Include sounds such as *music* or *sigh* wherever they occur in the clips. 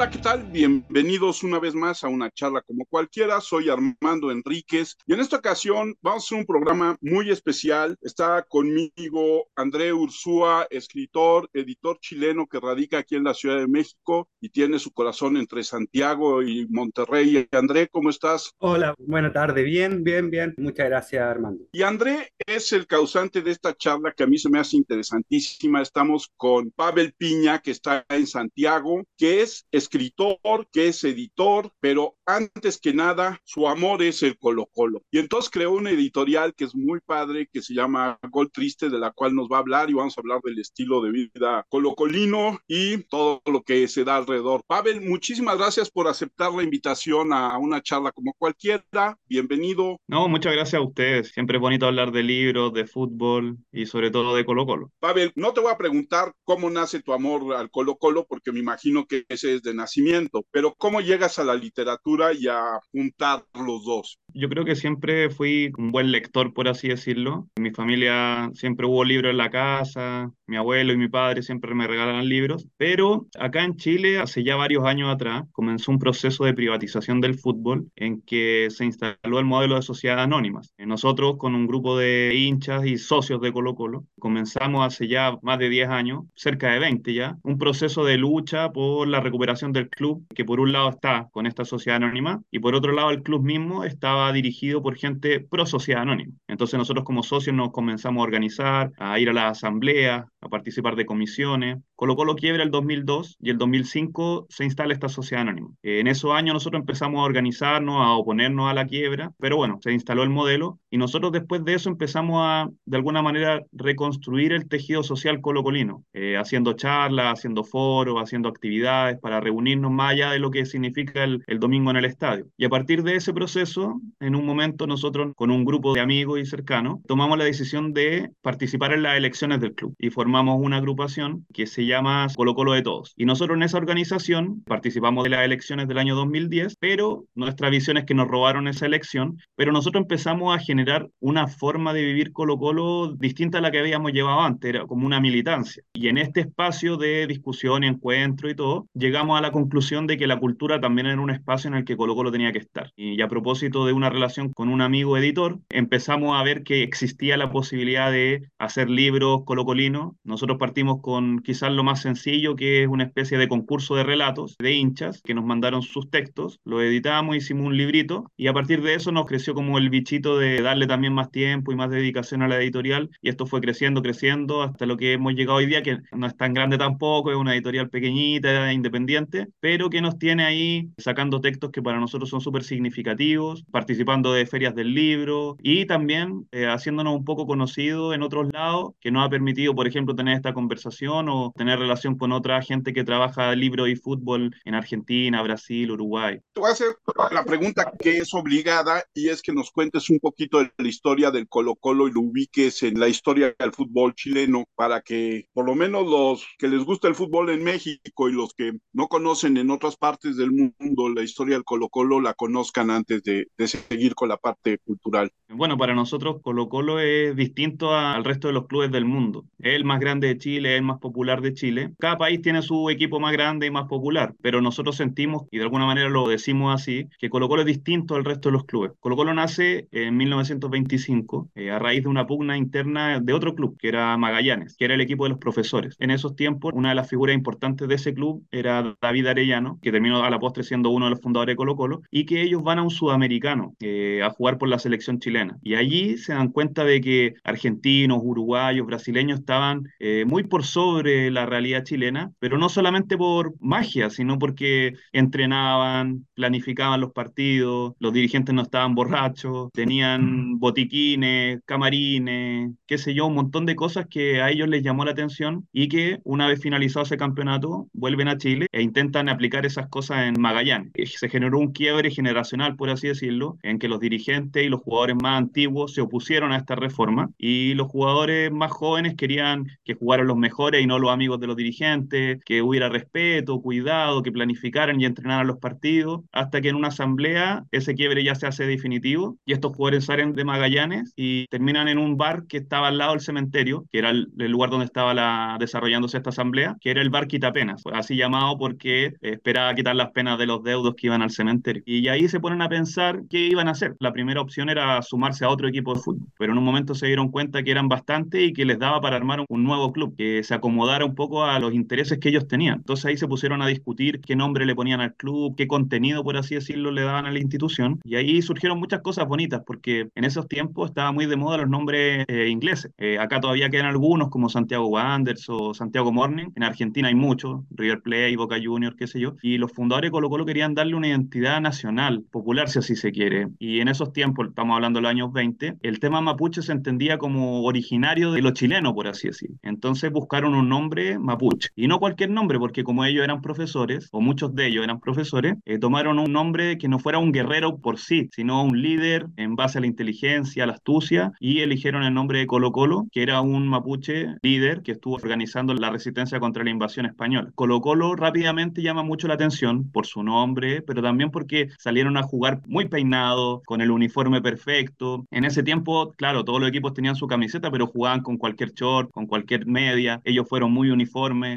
Hola, ¿qué tal? Bienvenidos una vez más a una charla como cualquiera. Soy Armando Enríquez y en esta ocasión vamos a hacer un programa muy especial. Está conmigo André Ursúa, escritor, editor chileno que radica aquí en la Ciudad de México y tiene su corazón entre Santiago y Monterrey. André, ¿cómo estás? Hola, buena tarde. Bien, bien, bien. Muchas gracias, Armando. Y André es el causante de esta charla que a mí se me hace interesantísima. Estamos con Pavel Piña, que está en Santiago, que es escritor, que es editor, pero antes que nada, su amor es el Colo Colo. Y entonces creó una editorial que es muy padre, que se llama Gol Triste, de la cual nos va a hablar y vamos a hablar del estilo de vida colocolino y todo lo que se da alrededor. Pavel, muchísimas gracias por aceptar la invitación a una charla como cualquiera. Bienvenido. No, muchas gracias a ustedes. Siempre es bonito hablar de libros, de fútbol y sobre todo de Colo Colo. Pavel, no te voy a preguntar cómo nace tu amor al Colo Colo, porque me imagino que ese es de nacimiento, pero ¿cómo llegas a la literatura y a juntar los dos? Yo creo que siempre fui un buen lector, por así decirlo. En mi familia siempre hubo libros en la casa, mi abuelo y mi padre siempre me regalaban libros, pero acá en Chile, hace ya varios años atrás, comenzó un proceso de privatización del fútbol en que se instaló el modelo de sociedades anónimas. Nosotros, con un grupo de hinchas y socios de Colo Colo, comenzamos hace ya más de 10 años, cerca de 20 ya, un proceso de lucha por la recuperación del club, que por un lado está con esta sociedad anónima y por otro lado el club mismo estaba dirigido por gente pro sociedad anónima. Entonces nosotros como socios nos comenzamos a organizar, a ir a las asambleas, a participar de comisiones. Colo Colo quiebra el 2002 y el 2005 se instala esta sociedad anónima. En esos años nosotros empezamos a organizarnos, a oponernos a la quiebra, pero bueno, se instaló el modelo y nosotros después de eso empezamos a, de alguna manera, reconstruir el tejido social colocolino, eh, haciendo charlas, haciendo foros, haciendo actividades para reunirnos más allá de lo que significa el, el domingo en el estadio. Y a partir de ese proceso, en un momento nosotros, con un grupo de amigos y cercanos, tomamos la decisión de participar en las elecciones del club y formamos una agrupación que se llama Colo Colo de Todos. Y nosotros en esa organización participamos de las elecciones del año 2010, pero nuestra visión es que nos robaron esa elección, pero nosotros empezamos a generar una forma de vivir Colo Colo distinta a la que habíamos llevado antes, era como una militancia. Y en este espacio de discusión y encuentro y todo, llegamos a la conclusión de que la cultura también era un espacio en el que Colo Colo tenía que estar. Y a propósito de una relación con un amigo editor, empezamos a ver que existía la posibilidad de hacer libros colocolinos nosotros partimos con quizás lo más sencillo, que es una especie de concurso de relatos de hinchas que nos mandaron sus textos, lo editamos, hicimos un librito y a partir de eso nos creció como el bichito de darle también más tiempo y más dedicación a la editorial y esto fue creciendo, creciendo hasta lo que hemos llegado hoy día, que no es tan grande tampoco, es una editorial pequeñita, independiente, pero que nos tiene ahí sacando textos que para nosotros son súper significativos, participando de ferias del libro y también eh, haciéndonos un poco conocidos en otros lados, que nos ha permitido, por ejemplo, tener esta conversación o tener relación con otra gente que trabaja libro y fútbol en Argentina, Brasil, Uruguay. Te voy a hacer la pregunta que es obligada y es que nos cuentes un poquito de la historia del Colo Colo y lo ubiques en la historia del fútbol chileno para que por lo menos los que les gusta el fútbol en México y los que no conocen en otras partes del mundo la historia del Colo Colo la conozcan antes de, de seguir con la parte cultural. Bueno, para nosotros Colo Colo es distinto al resto de los clubes del mundo. Es el más grande de Chile, es el más popular de Chile. Cada país tiene su equipo más grande y más popular, pero nosotros sentimos, y de alguna manera lo decimos así, que Colo Colo es distinto al resto de los clubes. Colo Colo nace en 1925 eh, a raíz de una pugna interna de otro club, que era Magallanes, que era el equipo de los profesores. En esos tiempos, una de las figuras importantes de ese club era David Arellano, que terminó a la postre siendo uno de los fundadores de Colo Colo, y que ellos van a un sudamericano eh, a jugar por la selección chilena. Y allí se dan cuenta de que argentinos, uruguayos, brasileños estaban eh, muy por sobre la realidad chilena, pero no solamente por magia, sino porque entrenaban, planificaban los partidos, los dirigentes no estaban borrachos, tenían botiquines, camarines, qué sé yo, un montón de cosas que a ellos les llamó la atención y que una vez finalizado ese campeonato vuelven a Chile e intentan aplicar esas cosas en Magallanes. Se generó un quiebre generacional, por así decirlo, en que los dirigentes y los jugadores más antiguos se opusieron a esta reforma y los jugadores más jóvenes querían que jugaran los mejores y no los amigos de los dirigentes, que hubiera respeto, cuidado, que planificaran y entrenaran los partidos, hasta que en una asamblea ese quiebre ya se hace definitivo y estos jugadores salen de Magallanes y terminan en un bar que estaba al lado del cementerio, que era el, lugar donde estaba la, desarrollándose esta asamblea, que era el bar Quitapenas, así llamado porque esperaba quitar las penas de los deudos que iban al cementerio. Y ahí se ponen a pensar qué iban a hacer. La primera opción era sumarse a otro equipo de fútbol, pero en un momento se dieron cuenta que eran bastante y que les daba para armar un nuevo club, que se acomodara un poco a los intereses que ellos tenían. Entonces ahí se pusieron a discutir qué nombre le ponían al club, qué contenido, por así decirlo, le daban a la institución. Y ahí surgieron muchas cosas bonitas, porque en esos tiempos estaba muy de moda los nombres eh, ingleses. Eh, acá todavía quedan algunos, como Santiago Wanderers o Santiago Morning. En Argentina hay muchos, River Plate, Boca Juniors, qué sé yo. Y los fundadores de Colo Colo querían darle una identidad nacional, popular, si así se quiere. Y en esos tiempos, estamos hablando de los años 20, el tema mapuche se entendía como originario de los chilenos, por así decir. Entonces buscaron un nombre mapuche. Y no cualquier nombre, porque como ellos eran profesores, o muchos de ellos eran profesores, eh, tomaron un nombre que no fuera un guerrero por sí, sino un líder en base a la inteligencia, a la astucia, y eligieron el nombre de Colo Colo, que era un mapuche líder que estuvo organizando la resistencia contra la invasión española. Colo Colo rápidamente llama mucho la atención por su nombre, pero también porque salieron a jugar muy peinados, con el uniforme perfecto. En ese tiempo, claro, todos los equipos tenían su camiseta, pero jugaban con cualquier short, con cualquier media. Ellos fueron muy uniformes,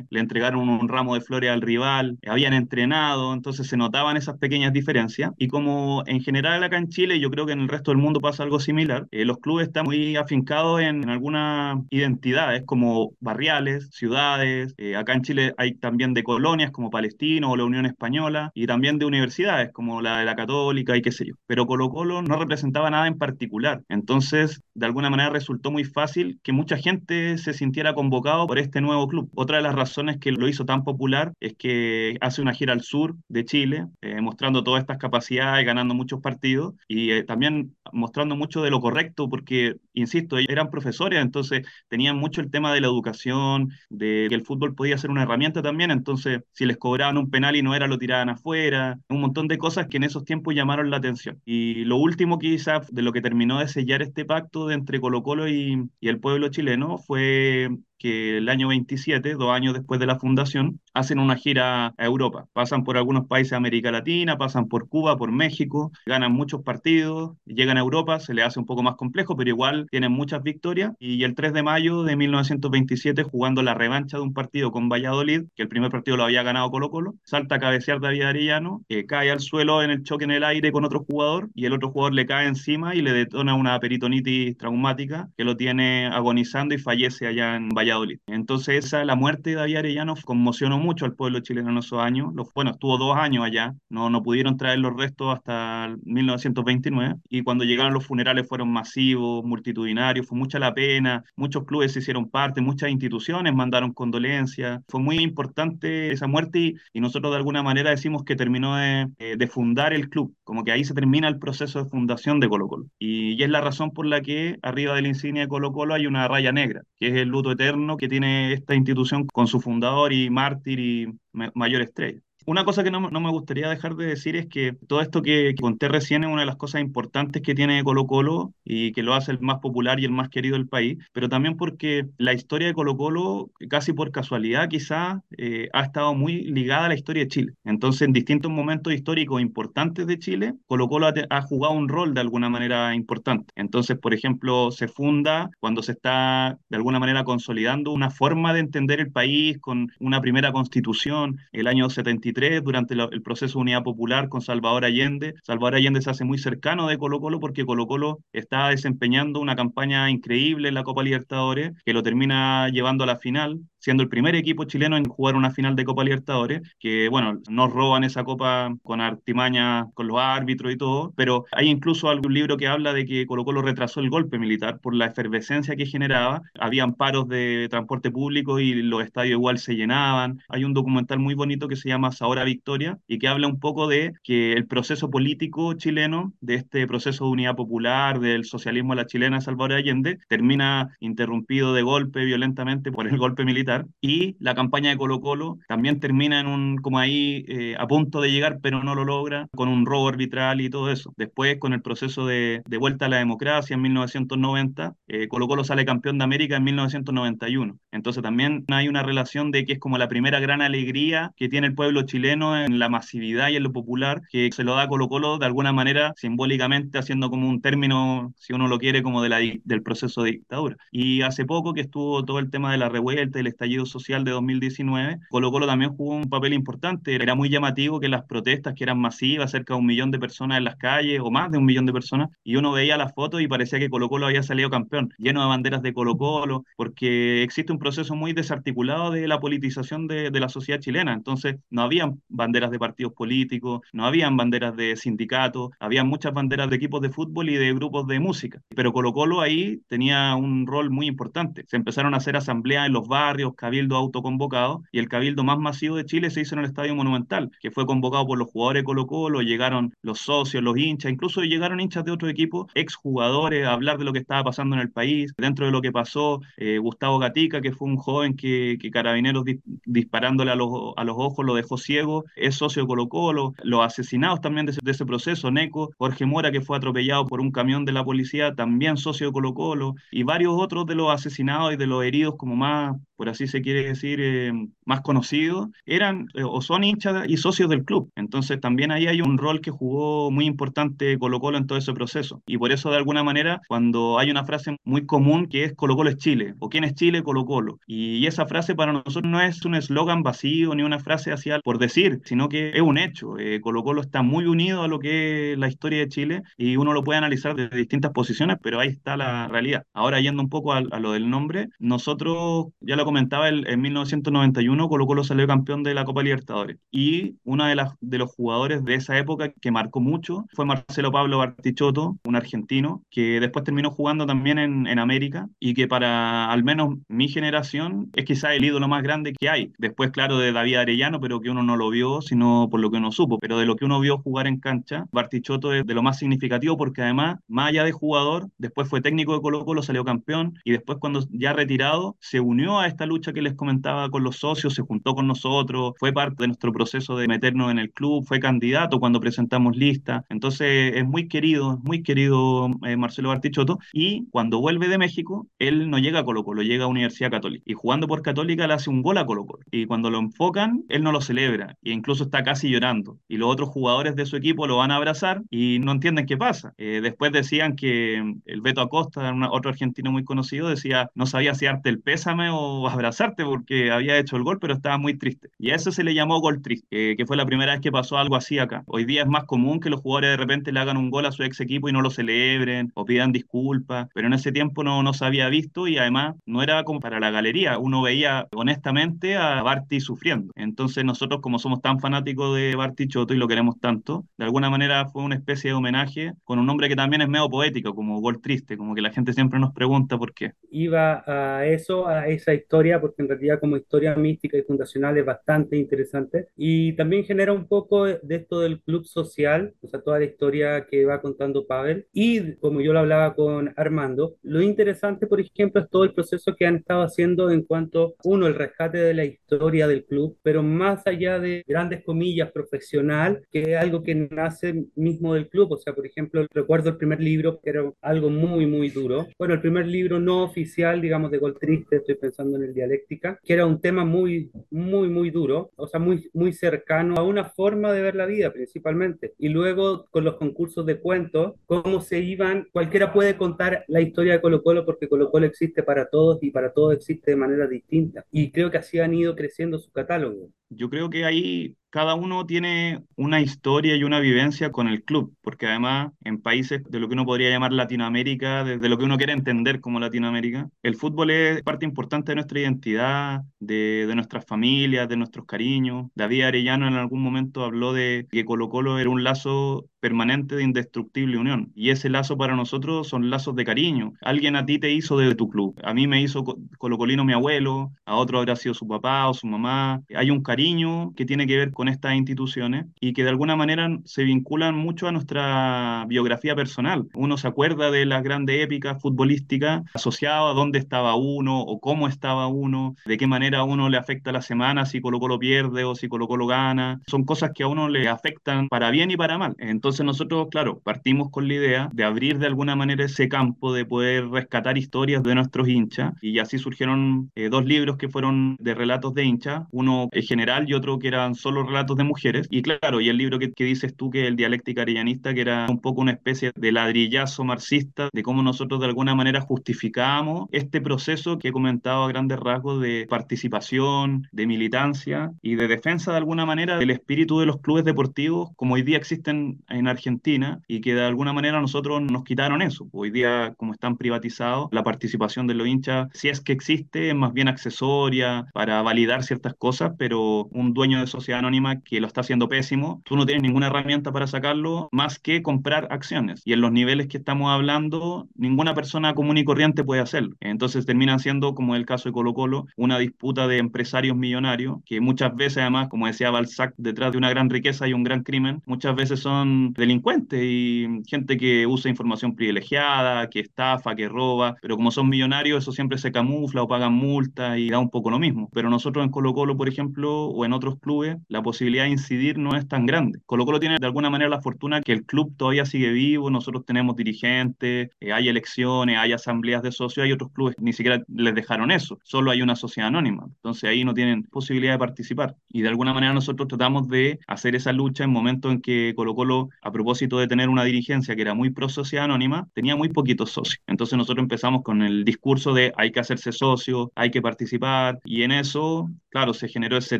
le entregaron un ramo de flores al rival, habían entrenado, entonces se notaban esas pequeñas diferencias. Y como en general acá en Chile, yo creo que en el resto del mundo pasa algo similar, eh, los clubes están muy afincados en, algunas identidades como barriales, ciudades. Eh, acá en Chile hay también de colonias como Palestino o la Unión Española y también de universidades como la de la Católica y qué sé yo. Pero Colo Colo no representaba nada en particular. Entonces, de alguna manera resultó muy fácil que mucha gente se sintiera convocado por este nuevo club. Otra de las razones que lo hizo tan popular es que hace una gira al sur de Chile, eh, mostrando todas estas capacidades, ganando muchos partidos y eh, también mostrando mucho de lo correcto, porque, insisto, eran profesores, entonces tenían mucho el tema de la educación, de que el fútbol podía ser una herramienta también, entonces si les cobraban un penal y no era, lo tiraban afuera, un montón de cosas que en esos tiempos llamaron la atención. Y lo último quizás de lo que terminó de sellar este pacto entre Colo Colo y el pueblo chileno fue que el año 27, dos años después de la fundación, hacen una gira a Europa. Pasan por algunos países de América Latina, pasan por Cuba, por México, ganan muchos partidos, llegan a Europa, se le hace un poco más complejo, pero igual tienen muchas victorias. Y el 3 de mayo de 1927, jugando la revancha de un partido con Valladolid, que el primer partido lo había ganado Colo Colo, salta a cabecear David Arellano, que cae al suelo en el choque en el aire con otro jugador, y el otro jugador le cae encima y le detona una peritonitis traumática que lo tiene agonizando y fallece allá en Valladolid. Entonces, esa, la muerte de David Arellano conmocionó mucho al pueblo chileno en esos años. Los, bueno, estuvo dos años allá, no, no pudieron traer los restos hasta 1929 y cuando llegaron los funerales fueron masivos, multitudinarios, fue mucha la pena, muchos clubes se hicieron parte, muchas instituciones mandaron condolencias, fue muy importante esa muerte y, y nosotros de alguna manera decimos que terminó de, eh, de, fundar el club, como que ahí se termina el proceso de fundación de Colo Colo. Y, y es la razón por la que arriba de la insignia de Colo Colo hay una raya negra, que es el luto eterno que tiene esta institución con su fundador y mártir y mayor estrella. Una cosa que no, no, me gustaría dejar de decir es que todo esto que, conté recién es una de las cosas importantes que tiene Colo Colo y que lo hace el más popular y el más querido del país, pero también porque la historia de Colo Colo, casi por casualidad quizás, eh, ha estado muy ligada a la historia de Chile. Entonces, en distintos momentos históricos importantes de Chile, Colo Colo ha, ha jugado un rol de alguna manera importante. Entonces, por ejemplo, se funda cuando se está de alguna manera consolidando una forma de entender el país con una primera constitución, el año 73 durante el proceso de unidad popular con Salvador Allende. Salvador Allende se hace muy cercano de Colo Colo porque Colo Colo está desempeñando una campaña increíble en la Copa Libertadores que lo termina llevando a la final siendo el primer equipo chileno en jugar una final de Copa Libertadores, que bueno, nos roban esa copa con artimaña, con los árbitros y todo, pero hay incluso algún libro que habla de que Colo Colo retrasó el golpe militar por la efervescencia que generaba, habían paros de transporte público y los estadios igual se llenaban, hay un documental muy bonito que se llama Ahora Victoria y que habla un poco de que el proceso político chileno, de este proceso de unidad popular, del socialismo a la chilena Salvador Allende, termina interrumpido de golpe violentamente por el golpe militar y la campaña de Colo Colo también termina en un, como ahí, eh, a punto de llegar, pero no lo logra, con un robo arbitral y todo eso. Después, con el proceso de, de vuelta a la democracia en 1990, eh, Colo Colo sale campeón de América en 1991. Entonces también hay una relación de que es como la primera gran alegría que tiene el pueblo chileno en la masividad y en lo popular, que se lo da Colo Colo de alguna manera simbólicamente haciendo como un término, si uno lo quiere, como de la, del proceso de dictadura. Y hace poco que estuvo todo el tema de la revuelta, el estallido social de 2019, Colo Colo también jugó un papel importante. Era muy llamativo que las protestas, que eran masivas, cerca de un millón de personas en las calles, o más de un millón de personas, y uno veía las fotos y parecía que Colo Colo había salido campeón, lleno de banderas de Colo Colo, porque existe un proceso muy desarticulado de la politización de, de la sociedad chilena. Entonces, no habían banderas de partidos políticos, no habían banderas de sindicatos, había muchas banderas de equipos de fútbol y de grupos de música. Pero Colo Colo ahí tenía un rol muy importante. Se empezaron a hacer asambleas en los barrios, cabildo autoconvocados, y el cabildo más masivo de Chile se hizo en el Estadio Monumental, que fue convocado por los jugadores de Colo Colo, llegaron los socios, los hinchas, incluso llegaron hinchas de otros equipos, exjugadores, a hablar de lo que estaba pasando en el país. Dentro de lo que pasó, eh, Gustavo Gatica, que fue un joven que, Carabineros disparándole a los, a los ojos lo dejó ciego, es socio de Colo Colo, los asesinados también de ese, de ese proceso, Neco, Jorge Mora, que fue atropellado por un camión de la policía, también socio de Colo Colo, y varios otros de los asesinados y de los heridos como más por así se quiere decir, eh, más conocidos, eran eh, o son hinchas y socios del club. Entonces también ahí hay un rol que jugó muy importante Colo Colo en todo ese proceso. Y por eso de alguna manera, cuando hay una frase muy común que es Colo Colo es Chile, o quién es Chile, Colo Colo. Y esa frase para nosotros no es un eslogan vacío ni una frase hacia por decir, sino que es un hecho. Eh, Colo Colo está muy unido a lo que es la historia de Chile y uno lo puede analizar desde distintas posiciones, pero ahí está la realidad. Ahora yendo un poco a, a lo del nombre, nosotros ya lo comentaba, el, en 1991 Colo Colo salió campeón de la Copa Libertadores. Y uno de, las, de los jugadores de esa época que marcó mucho fue Marcelo Pablo Bartichotto, un argentino, que después terminó jugando también en, en América y que para al menos mi generación es quizá el ídolo más grande que hay. Después, claro, de David Arellano, pero que uno no lo vio, sino por lo que uno supo. Pero de lo que uno vio jugar en cancha, Bartichotto es de lo más significativo porque además, más allá de jugador, después fue técnico de Colo Colo, salió campeón y después cuando ya retirado, se unió a esta lucha que les comentaba con los socios, se juntó con nosotros, fue parte de nuestro proceso de meternos en el club, fue candidato cuando presentamos lista. Entonces es muy querido, muy querido eh, Marcelo Bartichotto. Y cuando vuelve de México, él no llega a Colo Colo, llega a Universidad Católica. Y jugando por Católica le hace un gol a Colo Colo. Y cuando lo enfocan, él no lo celebra. E incluso está casi llorando. Y los otros jugadores de su equipo lo van a abrazar y no entienden qué pasa. Eh, después decían que el Beto Acosta, otro argentino muy conocido, decía, no sabía si darte el pésame o abrazarte porque había hecho el gol, pero estaba muy triste. Y a eso se le llamó gol triste, que fue la primera vez que pasó algo así acá. Hoy día es más común que los jugadores de repente le hagan un gol a su ex equipo y no lo celebren o pidan disculpas, pero en ese tiempo no, no se había visto y además no era como para la galería. Uno veía honestamente a Barty sufriendo. Entonces nosotros como somos tan fanáticos de Barty Choto y lo queremos tanto, de alguna manera fue una especie de homenaje con un nombre que también es medio poético, como gol triste, como que la gente siempre nos pregunta por qué. Iba a eso, a esa historia, porque en realidad como historia mística y fundacional es bastante interesante. Y también genera un poco de esto del club social, o sea, toda la historia que va contando Pavel. Y como yo lo hablaba con Armando, lo interesante, por ejemplo, es todo el proceso que han estado haciendo en cuanto, uno, el rescate de la historia del club, pero más allá de grandes comillas profesional, que es algo que nace mismo del club, o sea, por ejemplo, recuerdo el primer libro que era algo muy, muy duro, bueno, el primer libro no oficial, digamos, de Gol Triste, estoy pensando en el Dialéctica, que era un tema muy, muy, muy duro, o sea, muy, muy cercano a una forma de ver la vida principalmente. Y luego con los concursos de cuentos, cómo se iban, cualquiera puede contar la historia de Colo Colo porque Colo Colo existe para todos y para todos existe de manera distinta. Y creo que así han ido creciendo su catálogo. Yo creo que ahí cada uno tiene una historia y una vivencia con el club, porque además en países de lo que uno podría llamar Latinoamérica, de, lo que uno quiere entender como Latinoamérica, el fútbol es parte importante de nuestra identidad, de, de nuestras familias, de nuestros cariños. David Arellano en algún momento habló de que Colo Colo era un lazo permanente de indestructible unión. Y ese lazo para nosotros son lazos de cariño. Alguien a ti te hizo de tu club. A mí me hizo Colocolino mi abuelo, a otro habrá sido su papá o su mamá. Hay un cariño que tiene que ver con estas instituciones y que de alguna manera se vinculan mucho a nuestra biografía personal. Uno se acuerda de las grandes épicas futbolísticas asociado a dónde estaba uno o cómo estaba uno, de qué manera a uno le afecta la semana si Colo Colo pierde o si Colo Colo gana. Son cosas que a uno le afectan para bien y para mal. Entonces nosotros, claro, partimos con la idea de abrir de alguna manera ese campo, de poder rescatar historias de nuestros hinchas y así surgieron eh, dos libros que fueron de relatos de hinchas, uno en general y otro que eran solo relatos de mujeres. Y claro, y el libro que, que dices tú, que es el dialéctica areyanista, que era un poco una especie de ladrillazo marxista de cómo nosotros de alguna manera justificamos este proceso que he comentado a grandes rasgos de participación, de militancia y de defensa de alguna manera del espíritu de los clubes deportivos como hoy día existen en Argentina y que de alguna manera nosotros nos quitaron eso. Hoy día, como están privatizados, la participación de los hinchas, si es que existe, es más bien accesoria para validar ciertas cosas, pero un dueño de sociedad anónima que lo está haciendo pésimo, tú no tienes ninguna herramienta para sacarlo más que comprar acciones. Y en los niveles que estamos hablando, ninguna persona común y corriente puede hacerlo. Entonces terminan siendo, como el caso de Colo Colo, una disputa de empresarios millonarios, que muchas veces además, como decía Balzac, detrás de una gran riqueza y un gran crimen, muchas veces son delincuentes y gente que usa información privilegiada, que estafa, que roba, pero como son millonarios, eso siempre se camufla o pagan multa y da un poco lo mismo. Pero nosotros en Colo Colo, por ejemplo, o en otros clubes, la posibilidad de incidir no es tan grande. Colo Colo tiene de alguna manera la fortuna que el club todavía sigue vivo, nosotros tenemos dirigentes, eh, hay elecciones, hay asambleas de socios, hay otros clubes ni siquiera les dejaron eso, solo hay una sociedad anónima, entonces ahí no tienen posibilidad de participar. Y de alguna manera nosotros tratamos de hacer esa lucha en momentos en que Colo Colo, a propósito de tener una dirigencia que era muy pro sociedad anónima, tenía muy poquitos socios. Entonces nosotros empezamos con el discurso de hay que hacerse socio, hay que participar, y en eso, claro, se generó ese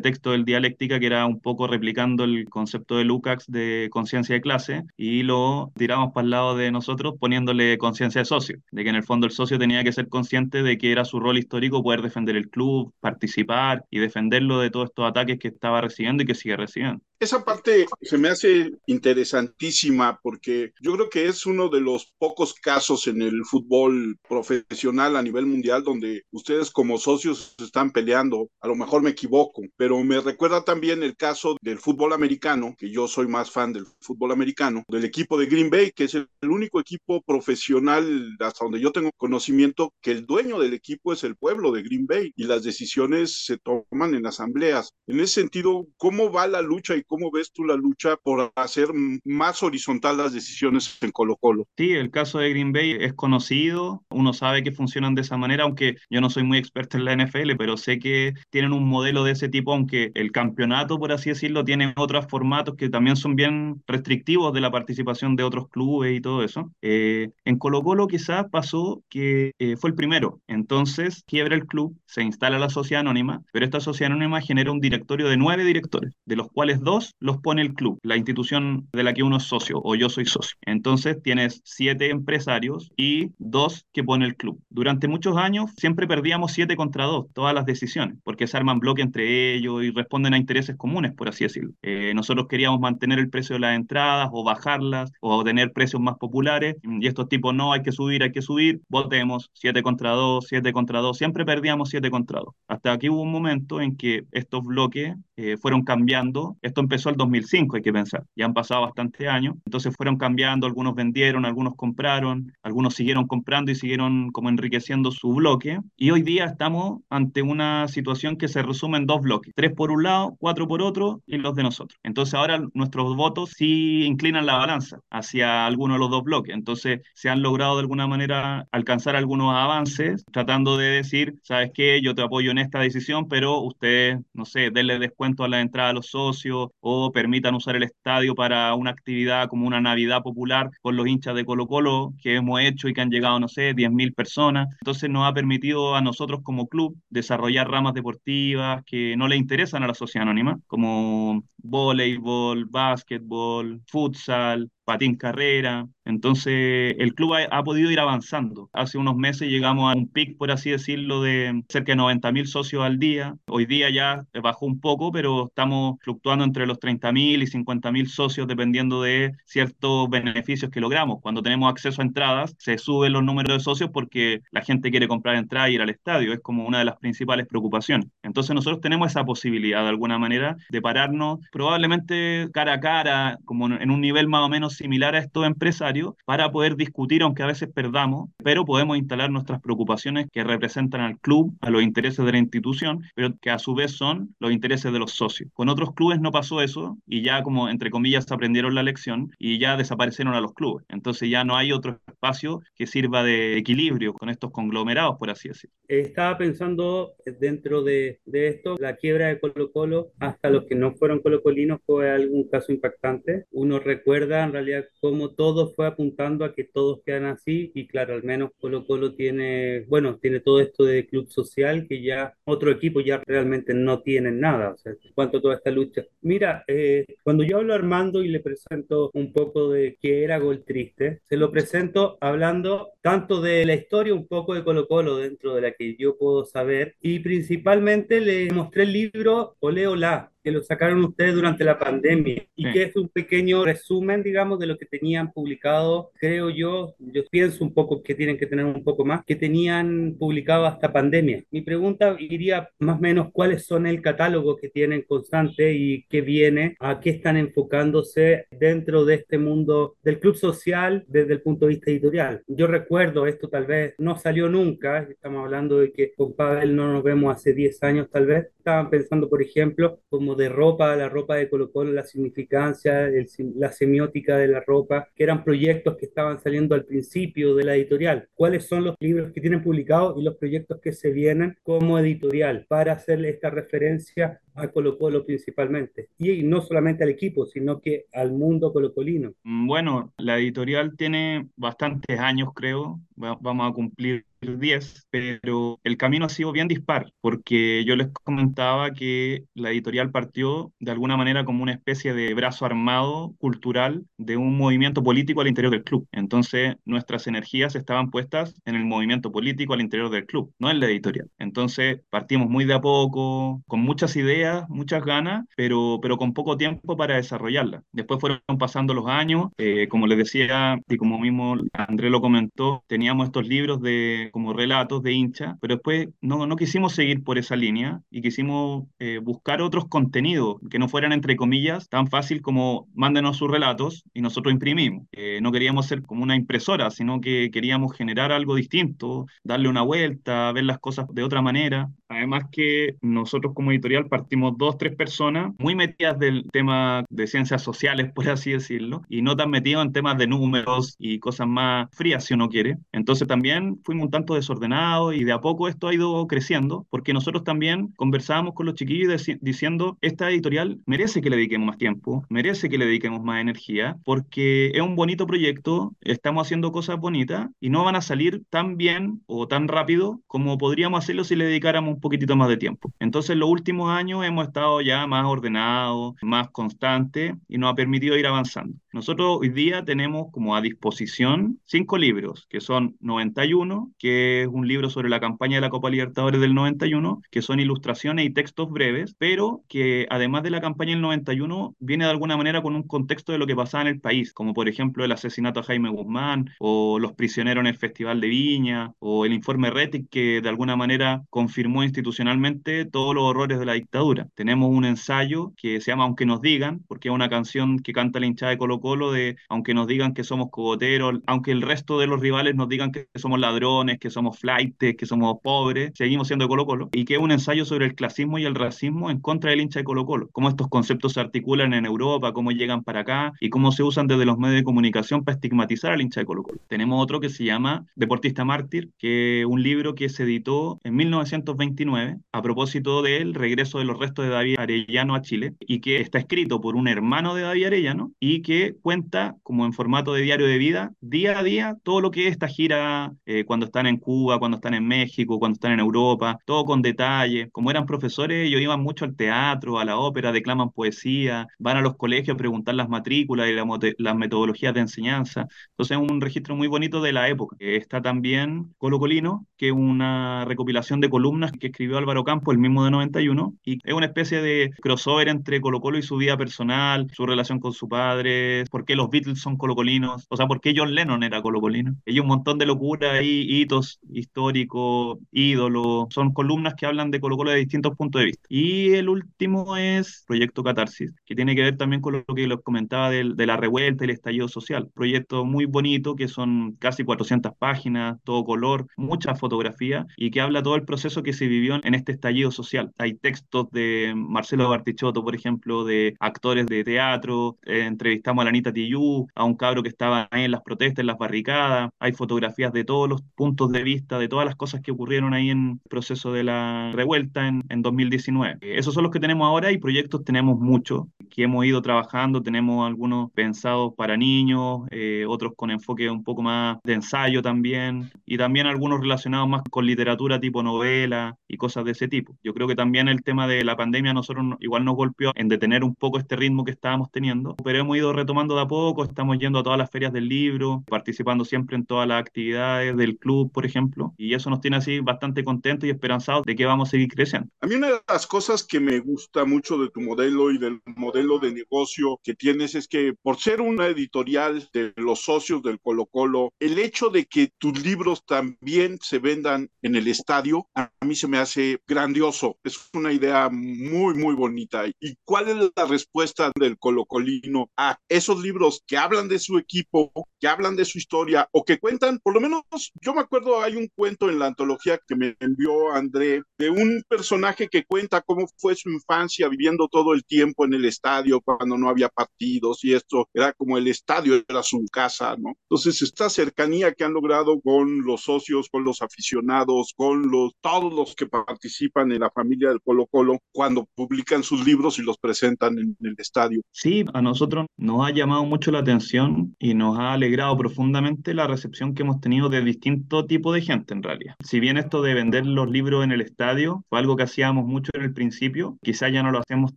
texto del dialéctica que era un poco replicando el concepto de Lukács de conciencia de clase, y lo tiramos para el lado de nosotros poniéndole conciencia de socio, de que en el fondo el socio tenía que ser consciente de que era su rol histórico poder defender el club, participar y defenderlo de todos estos ataques que estaba recibiendo y que sigue recibiendo. Esa parte se me hace interesantísima porque yo creo que es uno de los pocos casos en el fútbol profesional a nivel mundial donde ustedes como socios están peleando. A lo mejor me equivoco, pero me recuerda también el caso del fútbol americano, que yo soy más fan del fútbol americano, del equipo de Green Bay, que es el único equipo profesional hasta donde yo tengo conocimiento que el dueño del equipo es el pueblo de Green Bay y las decisiones se toman en asambleas. En ese sentido, ¿cómo va la lucha y cómo ves tú la lucha por hacer más horizontal las decisiones en Colo Colo? Sí, el caso de Green Bay es conocido, uno sabe que funcionan de esa manera, aunque yo no soy muy experto en la NFL, pero sé que tienen un modelo de ese tipo, aunque el campeonato, por así decirlo, tiene otros formatos que también son bien restrictivos de la participación de otros clubes y todo eso. Eh, en Colo Colo quizás pasó que eh, fue el primero, entonces quiebra el club, se instala la sociedad anónima, pero esta sociedad anónima genera un directorio de nueve directores, de los cuales dos los pone el club, la institución de la que uno es socio o yo soy socio. Entonces tienes siete empresarios y dos que pone el club. Durante muchos años siempre perdíamos siete contra dos, todas las decisiones, porque se arman bloques entre ellos y responden a intereses comunes, por así decirlo. Eh, nosotros queríamos mantener el precio de las entradas o bajarlas o tener precios más populares y estos tipos no, hay que subir, hay que subir, votemos siete contra dos, siete contra dos, siempre perdíamos siete contra dos. Hasta que hubo un momento en que estos bloques eh, fueron cambiando, esto empezó el 2005, hay que pensar. Ya han pasado bastantes años. Entonces fueron cambiando, algunos vendieron, algunos compraron, algunos siguieron comprando y siguieron como enriqueciendo su bloque. Y hoy día estamos ante una situación que se resume en dos bloques. Tres por un lado, cuatro por otro y los de nosotros. Entonces ahora nuestros votos sí inclinan la balanza hacia alguno de los dos bloques. Entonces se han logrado de alguna manera alcanzar algunos avances tratando de decir, ¿sabes qué? Yo te apoyo en esta decisión, pero ustedes, no sé, denle descuento a la entrada a los socios o permitan usar el estadio para una actividad como una Navidad popular con los hinchas de Colo Colo que hemos hecho y que han llegado, no sé, 10.000 personas. Entonces nos ha permitido a nosotros como club desarrollar ramas deportivas que no le interesan a la sociedad anónima, como voleibol, básquetbol, futsal, patín carrera. Entonces, el club ha, podido ir avanzando. Hace unos meses llegamos a un pic, por así decirlo, de cerca de 90.000 socios al día. Hoy día ya bajó un poco, pero estamos fluctuando entre los 30.000 y 50.000 socios dependiendo de ciertos beneficios que logramos. Cuando tenemos acceso a entradas, se suben los números de socios porque la gente quiere comprar entradas y ir al estadio. Es como una de las principales preocupaciones. Entonces, nosotros tenemos esa posibilidad de alguna manera de pararnos probablemente cara a cara, como en un nivel más o menos similar a estos empresarios, para poder discutir, aunque a veces perdamos, pero podemos instalar nuestras preocupaciones que representan al club, a los intereses de la institución, pero que a su vez son los intereses de los socios. Con otros clubes no pasó eso y ya como entre comillas aprendieron la lección y ya desaparecieron a los clubes. Entonces ya no hay otro espacio que sirva de equilibrio con estos conglomerados, por así decirlo. Estaba pensando dentro de, de esto, la quiebra de Colo Colo, hasta los que no fueron colocolinos fue algún caso impactante. Uno recuerda en realidad cómo todo fue apuntando a que todos quedan así y claro, al menos Colo Colo tiene, bueno, tiene todo esto de club social que ya otro equipo ya realmente no tiene nada, o sea, en cuanto a toda esta lucha. Mira, eh, cuando yo hablo a Armando y le presento un poco de qué era Gol Triste, se lo presento hablando tanto de la historia un poco de Colo Colo dentro de la que yo puedo saber y principalmente le mostré el libro Ole Ola que lo sacaron ustedes durante la pandemia y que es un pequeño resumen, digamos, de lo que tenían publicado, creo yo, yo pienso un poco que tienen que tener un poco más, que tenían publicado hasta pandemia. Mi pregunta iría más o menos cuáles son el catálogo que tienen constante y qué viene, a qué están enfocándose dentro de este mundo del club social desde el punto de vista editorial. Yo recuerdo, esto tal vez no salió nunca, estamos hablando de que con Pavel no nos vemos hace 10 años tal vez, estaban pensando, por ejemplo, como de ropa, la ropa de Colo Colo, la significancia, la semiótica de la ropa, que eran proyectos que estaban saliendo al principio de la editorial. ¿Cuáles son los libros que tienen publicados y los proyectos que se vienen como editorial para hacerle esta referencia a Colo Colo principalmente? Y no solamente al equipo, sino que al mundo colocolino. Mm, bueno, la editorial tiene bastantes años, creo. Vamos a cumplir 10, pero el camino ha sido bien dispar, porque yo les comentaba que la editorial partió de alguna manera como una especie de brazo armado cultural de un movimiento político al interior del club. Entonces, nuestras energías estaban puestas en el movimiento político al interior del club, no en la editorial. Entonces, partimos muy de a poco, con muchas ideas, muchas ganas, pero, pero con poco tiempo para desarrollarlas. Después fueron pasando los años, eh, como les decía, y como mismo André lo comentó, teníamos estos libros de como relatos de hincha, pero después no, no quisimos seguir por esa línea y quisimos eh, buscar otros contenidos que no fueran, entre comillas, tan fácil como mándenos sus relatos y nosotros imprimimos. Eh, no queríamos ser como una impresora, sino que queríamos generar algo distinto, darle una vuelta, ver las cosas de otra manera. Además que nosotros como editorial partimos dos, tres personas muy metidas del tema de ciencias sociales, *laughs* por así decirlo, y no tan metidos en temas de números y cosas más frías, si uno quiere. Entonces también fuimos un tanto desordenados y de a poco esto ha ido creciendo, porque nosotros también conversábamos con los chiquillos diciendo, esta editorial merece que le dediquemos más tiempo, merece que le dediquemos más energía, porque es un bonito proyecto, estamos haciendo cosas bonitas y no van a salir tan bien o tan rápido como podríamos hacerlo si le dedicáramos un poquitito más de tiempo. Entonces, en los últimos años hemos estado ya más ordenados, más constantes y nos ha permitido ir avanzando. Nosotros hoy día tenemos como a disposición cinco libros, que son 91, que es un libro sobre la campaña de la Copa Libertadores del 91, que son ilustraciones y textos breves, pero que además de la campaña del 91, viene de alguna manera con un contexto de lo que pasaba en el país, como por ejemplo el asesinato a Jaime Guzmán, o los prisioneros en el Festival de Viña, o el informe Retic, que de alguna manera confirmó institucionalmente todos los horrores de la dictadura. Tenemos un ensayo que se llama Aunque nos digan, porque es una canción que canta la hinchada de Colo Colo de Aunque nos digan que somos cogoteros, aunque el resto de los rivales nos digan que somos ladrones, que somos flightes, que somos pobres, seguimos siendo de Colo Colo, y que es un ensayo sobre el clasismo y el racismo en contra del hincha de Colo Colo, cómo estos conceptos se articulan en Europa, cómo llegan para acá y cómo se usan desde los medios de comunicación para estigmatizar al hincha de Colo Colo. Tenemos otro que se llama Deportista Mártir, que es un libro que se editó en 1920 29 a propósito del regreso de los restos de David Arellano a Chile y que está escrito por un hermano de David Arellano y que cuenta como en formato de diario de vida día a día todo lo que es esta gira eh, cuando están en Cuba, cuando están en México, cuando están en Europa, todo con detalle. Como eran profesores, ellos iban mucho al teatro, a la ópera, declaman poesía, van a los colegios a preguntar las matrículas y las metodologías de enseñanza. Entonces es un registro muy bonito de la época. Está también Colo Colino, que es una recopilación de columnas que escribió Álvaro Campo, el mismo de 91, y es una especie de crossover entre Colo Colo y su vida personal, su relación con su padre, por qué los Beatles son colocolinos, o sea, por qué John Lennon era colocolino. Hay un montón de locura ahí, hitos históricos, ídolos, son columnas que hablan de Colo Colo de distintos puntos de vista. Y el último es Proyecto Catarsis, que tiene que ver también con lo que les comentaba de, de la revuelta y el estallido social. Proyecto muy bonito, que son casi 400 páginas, todo color, mucha fotografía, y que habla todo el proceso que se vivió en este estallido social. Hay textos de Marcelo Bartichotto, por ejemplo, de actores de teatro, eh, entrevistamos a la Anita Tillú, a un cabro que estaba ahí en las protestas, en las barricadas, hay fotografías de todos los puntos de vista, de todas las cosas que ocurrieron ahí en el proceso de la revuelta en, en 2019. Esos son los que tenemos ahora y proyectos tenemos muchos que hemos ido trabajando, tenemos algunos pensados para niños, eh, otros con enfoque un poco más de ensayo también, y también algunos relacionados más con literatura tipo novela y cosas de ese tipo. Yo creo que también el tema de la pandemia a nosotros igual nos golpeó en detener un poco este ritmo que estábamos teniendo, pero hemos ido retomando de a poco, estamos yendo a todas las ferias del libro, participando siempre en todas las actividades del club, por ejemplo, y eso nos tiene así bastante contentos y esperanzados de que vamos a seguir creciendo. A mí una de las cosas que me gusta mucho de tu modelo y del modelo de negocio que tienes es que por ser una editorial de los socios del Colo Colo, el hecho de que tus libros también se vendan en el estadio, a mí se me hace grandioso. Es una idea muy, muy bonita. ¿Y cuál es la respuesta del colocolino a esos libros que hablan de su equipo, que hablan de su historia o que cuentan, por lo menos, yo me acuerdo, hay un cuento en la antología que me envió André de un personaje que cuenta cómo fue su infancia viviendo todo el tiempo en el estadio cuando no había partidos y esto era como el estadio, era su casa, ¿no? Entonces, esta cercanía que han logrado con los socios, con los aficionados, con los, todos los que participan en la familia del Colo Colo, cuando publican sus libros y los presentan en el estadio. Sí, a nosotros nos ha llamado mucho la atención y nos ha alegrado profundamente la recepción que hemos tenido de distinto tipo de gente en realidad. Si bien esto de vender los libros en el estadio fue algo que hacíamos mucho en el principio, quizá ya no lo hacemos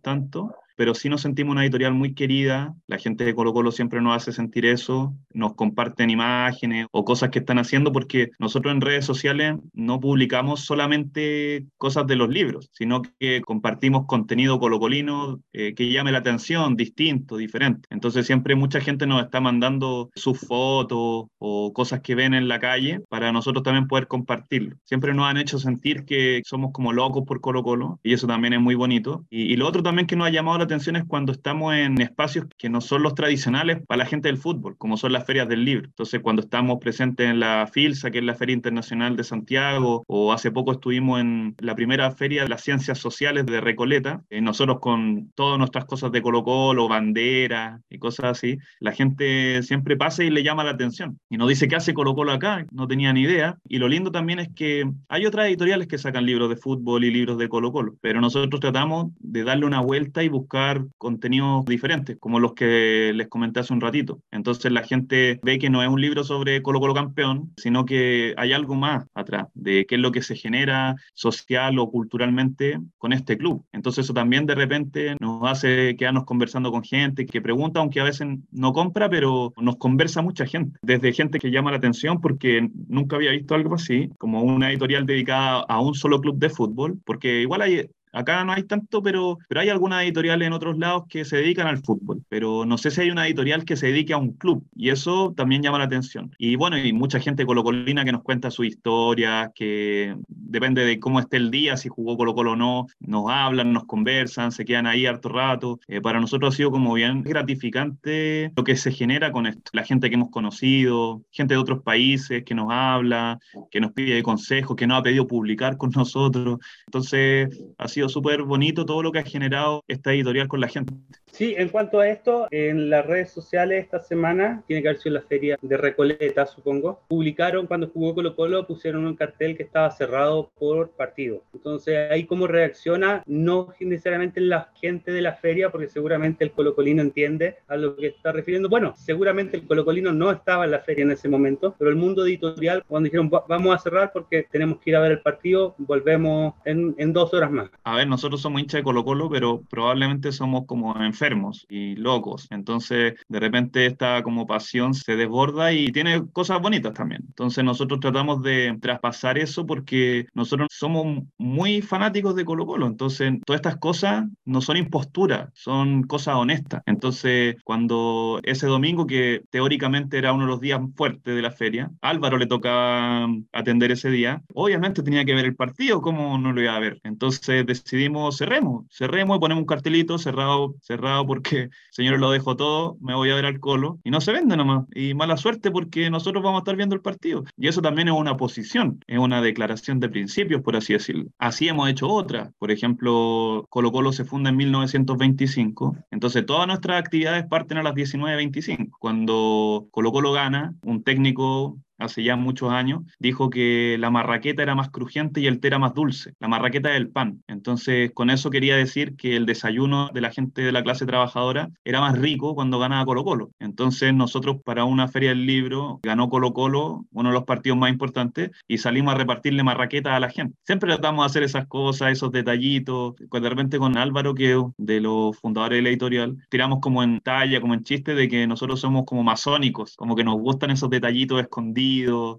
tanto, pero sí nos sentimos una editorial muy querida, la gente de Colo Colo siempre nos hace sentir eso, nos comparten imágenes o cosas que están haciendo porque nosotros en redes sociales no publicamos solamente cosas de los libros, sino que compartimos contenido colocolino eh, que llame la atención, distinto, diferente. Entonces siempre mucha gente nos está mandando sus fotos o cosas que ven en la calle para nosotros también poder compartirlo. Siempre nos han hecho sentir que somos como locos por Colo Colo y eso también es muy bonito. Y, y lo otro también que nos ha llamado la atención es cuando estamos en espacios que no son los tradicionales para la gente del fútbol, como son las ferias del libro. Entonces, cuando estamos presentes en la FILSA, que es la Feria Internacional de Santiago, o hace poco estuvimos en la primera feria de las ciencias sociales de Recoleta, eh, nosotros con todas nuestras cosas de Colo Colo, banderas y cosas así, la gente siempre pasa y le llama la atención. Y nos dice, ¿qué hace Colo Colo acá? No tenía ni idea. Y lo lindo también es que hay otras editoriales que sacan libros de fútbol y libros de Colo Colo, pero nosotros tratamos de darle una vuelta y buscar contenidos diferentes, como los que les comenté hace un ratito. Entonces la gente ve que no es un libro sobre Colo Colo campeón, sino que hay algo más atrás de qué es lo que se genera social o culturalmente con este club. Entonces eso también de repente nos hace quedarnos conversando con gente que pregunta, aunque a veces no compra, pero nos conversa mucha gente. Desde gente que llama la atención porque nunca había visto algo así, como una editorial dedicada a un solo club de fútbol, porque igual hay Acá no hay tanto, pero, pero hay algunas editoriales en otros lados que se dedican al fútbol. Pero no sé si hay una editorial que se dedique a un club. Y eso también llama la atención. Y bueno, hay mucha gente colocolina que nos cuenta su historia, que depende de cómo esté el día, si jugó Colo Colo o no, nos hablan, nos conversan, se quedan ahí harto rato. Eh, para nosotros ha sido como bien gratificante lo que se genera con esto. La gente que hemos conocido, gente de otros países que nos habla, que nos pide consejos, que nos ha pedido publicar con nosotros. Entonces, ha sido súper bonito todo lo que ha generado esta editorial con la gente. Sí, en cuanto a esto, en las redes sociales esta semana, tiene que haber sido la feria de Recoleta, supongo, publicaron cuando jugó Colo Colo, pusieron un cartel que estaba cerrado por partido. Entonces, ahí cómo reacciona, no necesariamente la gente de la feria, porque seguramente el colocolino entiende a lo que está refiriendo. Bueno, seguramente el colocolino no estaba en la feria en ese momento, pero el mundo editorial, cuando dijeron vamos a cerrar porque tenemos que ir a ver el partido, volvemos en, en dos horas más. A ver, nosotros somos hinchas de Colo Colo, pero probablemente somos como enfermos y locos. Entonces, de repente esta como pasión se desborda y tiene cosas bonitas también. Entonces, nosotros tratamos de traspasar eso porque nosotros somos muy fanáticos de Colo Colo. Entonces, todas estas cosas no son imposturas, son cosas honestas. Entonces, cuando ese domingo, que teóricamente era uno de los días fuertes de la feria, Álvaro le tocaba atender ese día, obviamente tenía que ver el partido, ¿cómo no lo iba a ver? Entonces decidimos, cerremos, cerremos y ponemos un cartelito cerrado, cerrado porque, señores, lo dejo todo, me voy a ver al colo y no se vende nomás. Y mala suerte porque nosotros vamos a estar viendo el partido. Y eso también es una posición, es una declaración de principios, por así decirlo. Así hemos hecho otras. Por ejemplo, Colo Colo se funda en 1925, entonces todas nuestras actividades parten a las 19.25. Cuando Colo Colo gana, un técnico hace ya muchos años, dijo que la marraqueta era más crujiente y el té era más dulce. La marraqueta es el pan. Entonces, con eso quería decir que el desayuno de la gente de la clase trabajadora era más rico cuando ganaba Colo Colo. Entonces, nosotros para una feria del libro ganó Colo Colo, uno de los partidos más importantes, y salimos a repartirle marraqueta a la gente. Siempre tratamos de hacer esas cosas, esos detallitos. De repente con Álvaro, que de los fundadores de la editorial, tiramos como en talla, como en chiste, de que nosotros somos como masónicos, como que nos gustan esos detallitos escondidos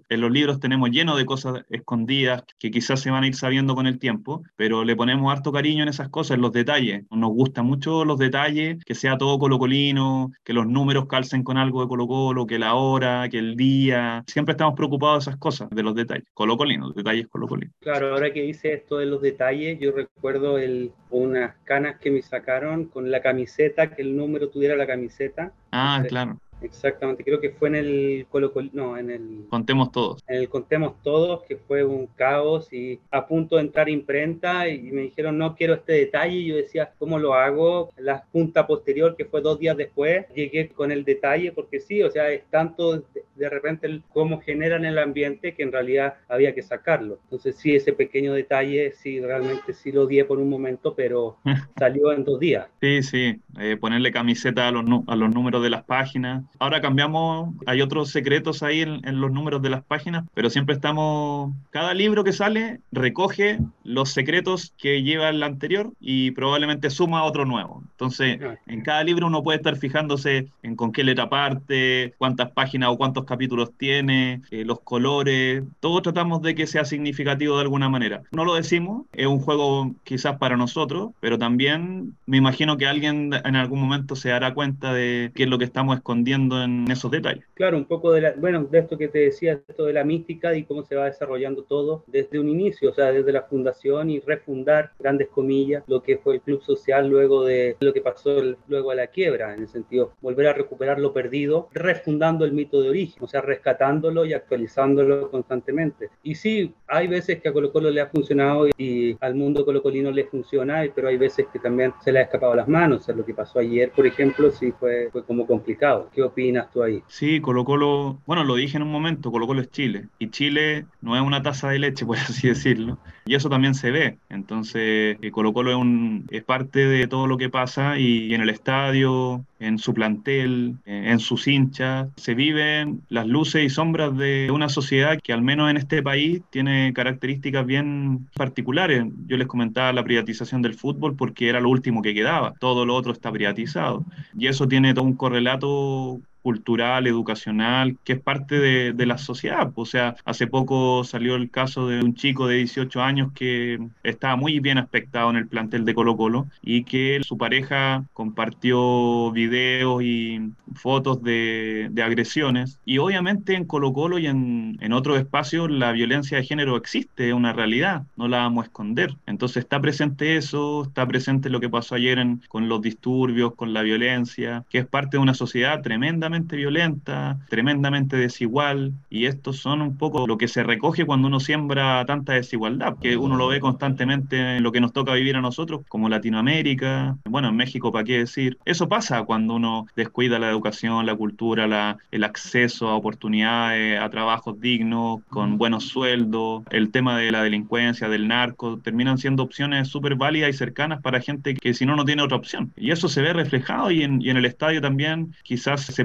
en los libros tenemos lleno de cosas escondidas que quizás se van a ir sabiendo con el tiempo, pero le ponemos harto cariño en esas cosas, en los detalles. Nos gustan mucho los detalles, que sea todo colocolino, que los números calcen con algo de Colo Colo, que la hora, que el día. Siempre estamos preocupados de esas cosas, de los detalles. Colocolinos, detalles colocolinos. Claro, ahora que dice esto de los detalles, yo recuerdo el, unas canas que me sacaron con la camiseta, que el número tuviera la camiseta. Ah, claro Exactamente, creo que fue en el Colo, no, en el Contemos Todos. En el Contemos Todos, que fue un caos y a punto de entrar imprenta y me dijeron no quiero este detalle y yo decía, ¿cómo lo hago? La punta posterior, que fue dos días después, llegué con el detalle porque sí, o sea, es tanto de, repente cómo generan el ambiente que en realidad había que sacarlo. Entonces sí, ese pequeño detalle sí, realmente sí lo di por un momento, pero *laughs* salió en dos días. Sí, sí, eh, ponerle camiseta a los, a los números de las páginas Ahora cambiamos, hay otros secretos ahí en, los números de las páginas, pero siempre estamos, cada libro que sale recoge los secretos que lleva el anterior y probablemente suma otro nuevo. Entonces, en cada libro uno puede estar fijándose en con qué letra parte, cuántas páginas o cuántos capítulos tiene, eh, los colores, todos tratamos de que sea significativo de alguna manera. No lo decimos, es un juego quizás para nosotros, pero también me imagino que alguien en algún momento se dará cuenta de qué es lo que estamos escondiendo en esos detalles. Claro, un poco de la, bueno, de esto que te decía, esto de la mística y cómo se va desarrollando todo desde un inicio, o sea, desde la fundación y refundar, grandes comillas, lo que fue el club social luego de lo que pasó luego a la quiebra, en el sentido, volver a recuperar lo perdido, refundando el mito de origen, o sea, rescatándolo y actualizándolo constantemente. Y sí, hay veces que a Colo Colo le ha funcionado y al mundo colocolino le funciona, pero hay veces que también se le ha escapado a las manos, o sea, lo que pasó ayer, por ejemplo, sí fue, fue como complicado. ¿Qué opinas tú ahí? Sí, Colo Colo, bueno, lo dije en un momento, Colo Colo es Chile, y Chile no es una taza de leche, *laughs* por así decirlo, y eso también se ve. Entonces, eh, Colo Colo es, un, es parte de todo lo que pasa y en el estadio, en su plantel, eh, en sus hinchas, se viven las luces y sombras de una sociedad que al menos en este país tiene características bien particulares. Yo les comentaba la privatización del fútbol porque era lo último que quedaba, todo lo otro está privatizado. Y eso tiene todo un correlato cultural, educacional, que es parte de, de, la sociedad. O sea, hace poco salió el caso de un chico de 18 años que estaba muy bien aspectado en el plantel de Colo Colo y que su pareja compartió videos y fotos de, de agresiones. Y obviamente en Colo Colo y en, en otros espacios la violencia de género existe, es una realidad, no la vamos a esconder. Entonces está presente eso, está presente lo que pasó ayer en, con los disturbios, con la violencia, que es parte de una sociedad tremenda tremendamente violenta, tremendamente desigual, y estos son un poco lo que se recoge cuando uno siembra tanta desigualdad, que uno lo ve constantemente en lo que nos toca vivir a nosotros, como Latinoamérica, bueno, en México, ¿para qué decir? Eso pasa cuando uno descuida la educación, la cultura, la, el acceso a oportunidades, a trabajos dignos, con buenos sueldos, el tema de la delincuencia, del narco, terminan siendo opciones súper válidas y cercanas para gente que si no, no tiene otra opción. Y eso se ve reflejado y en, y en el estadio también quizás se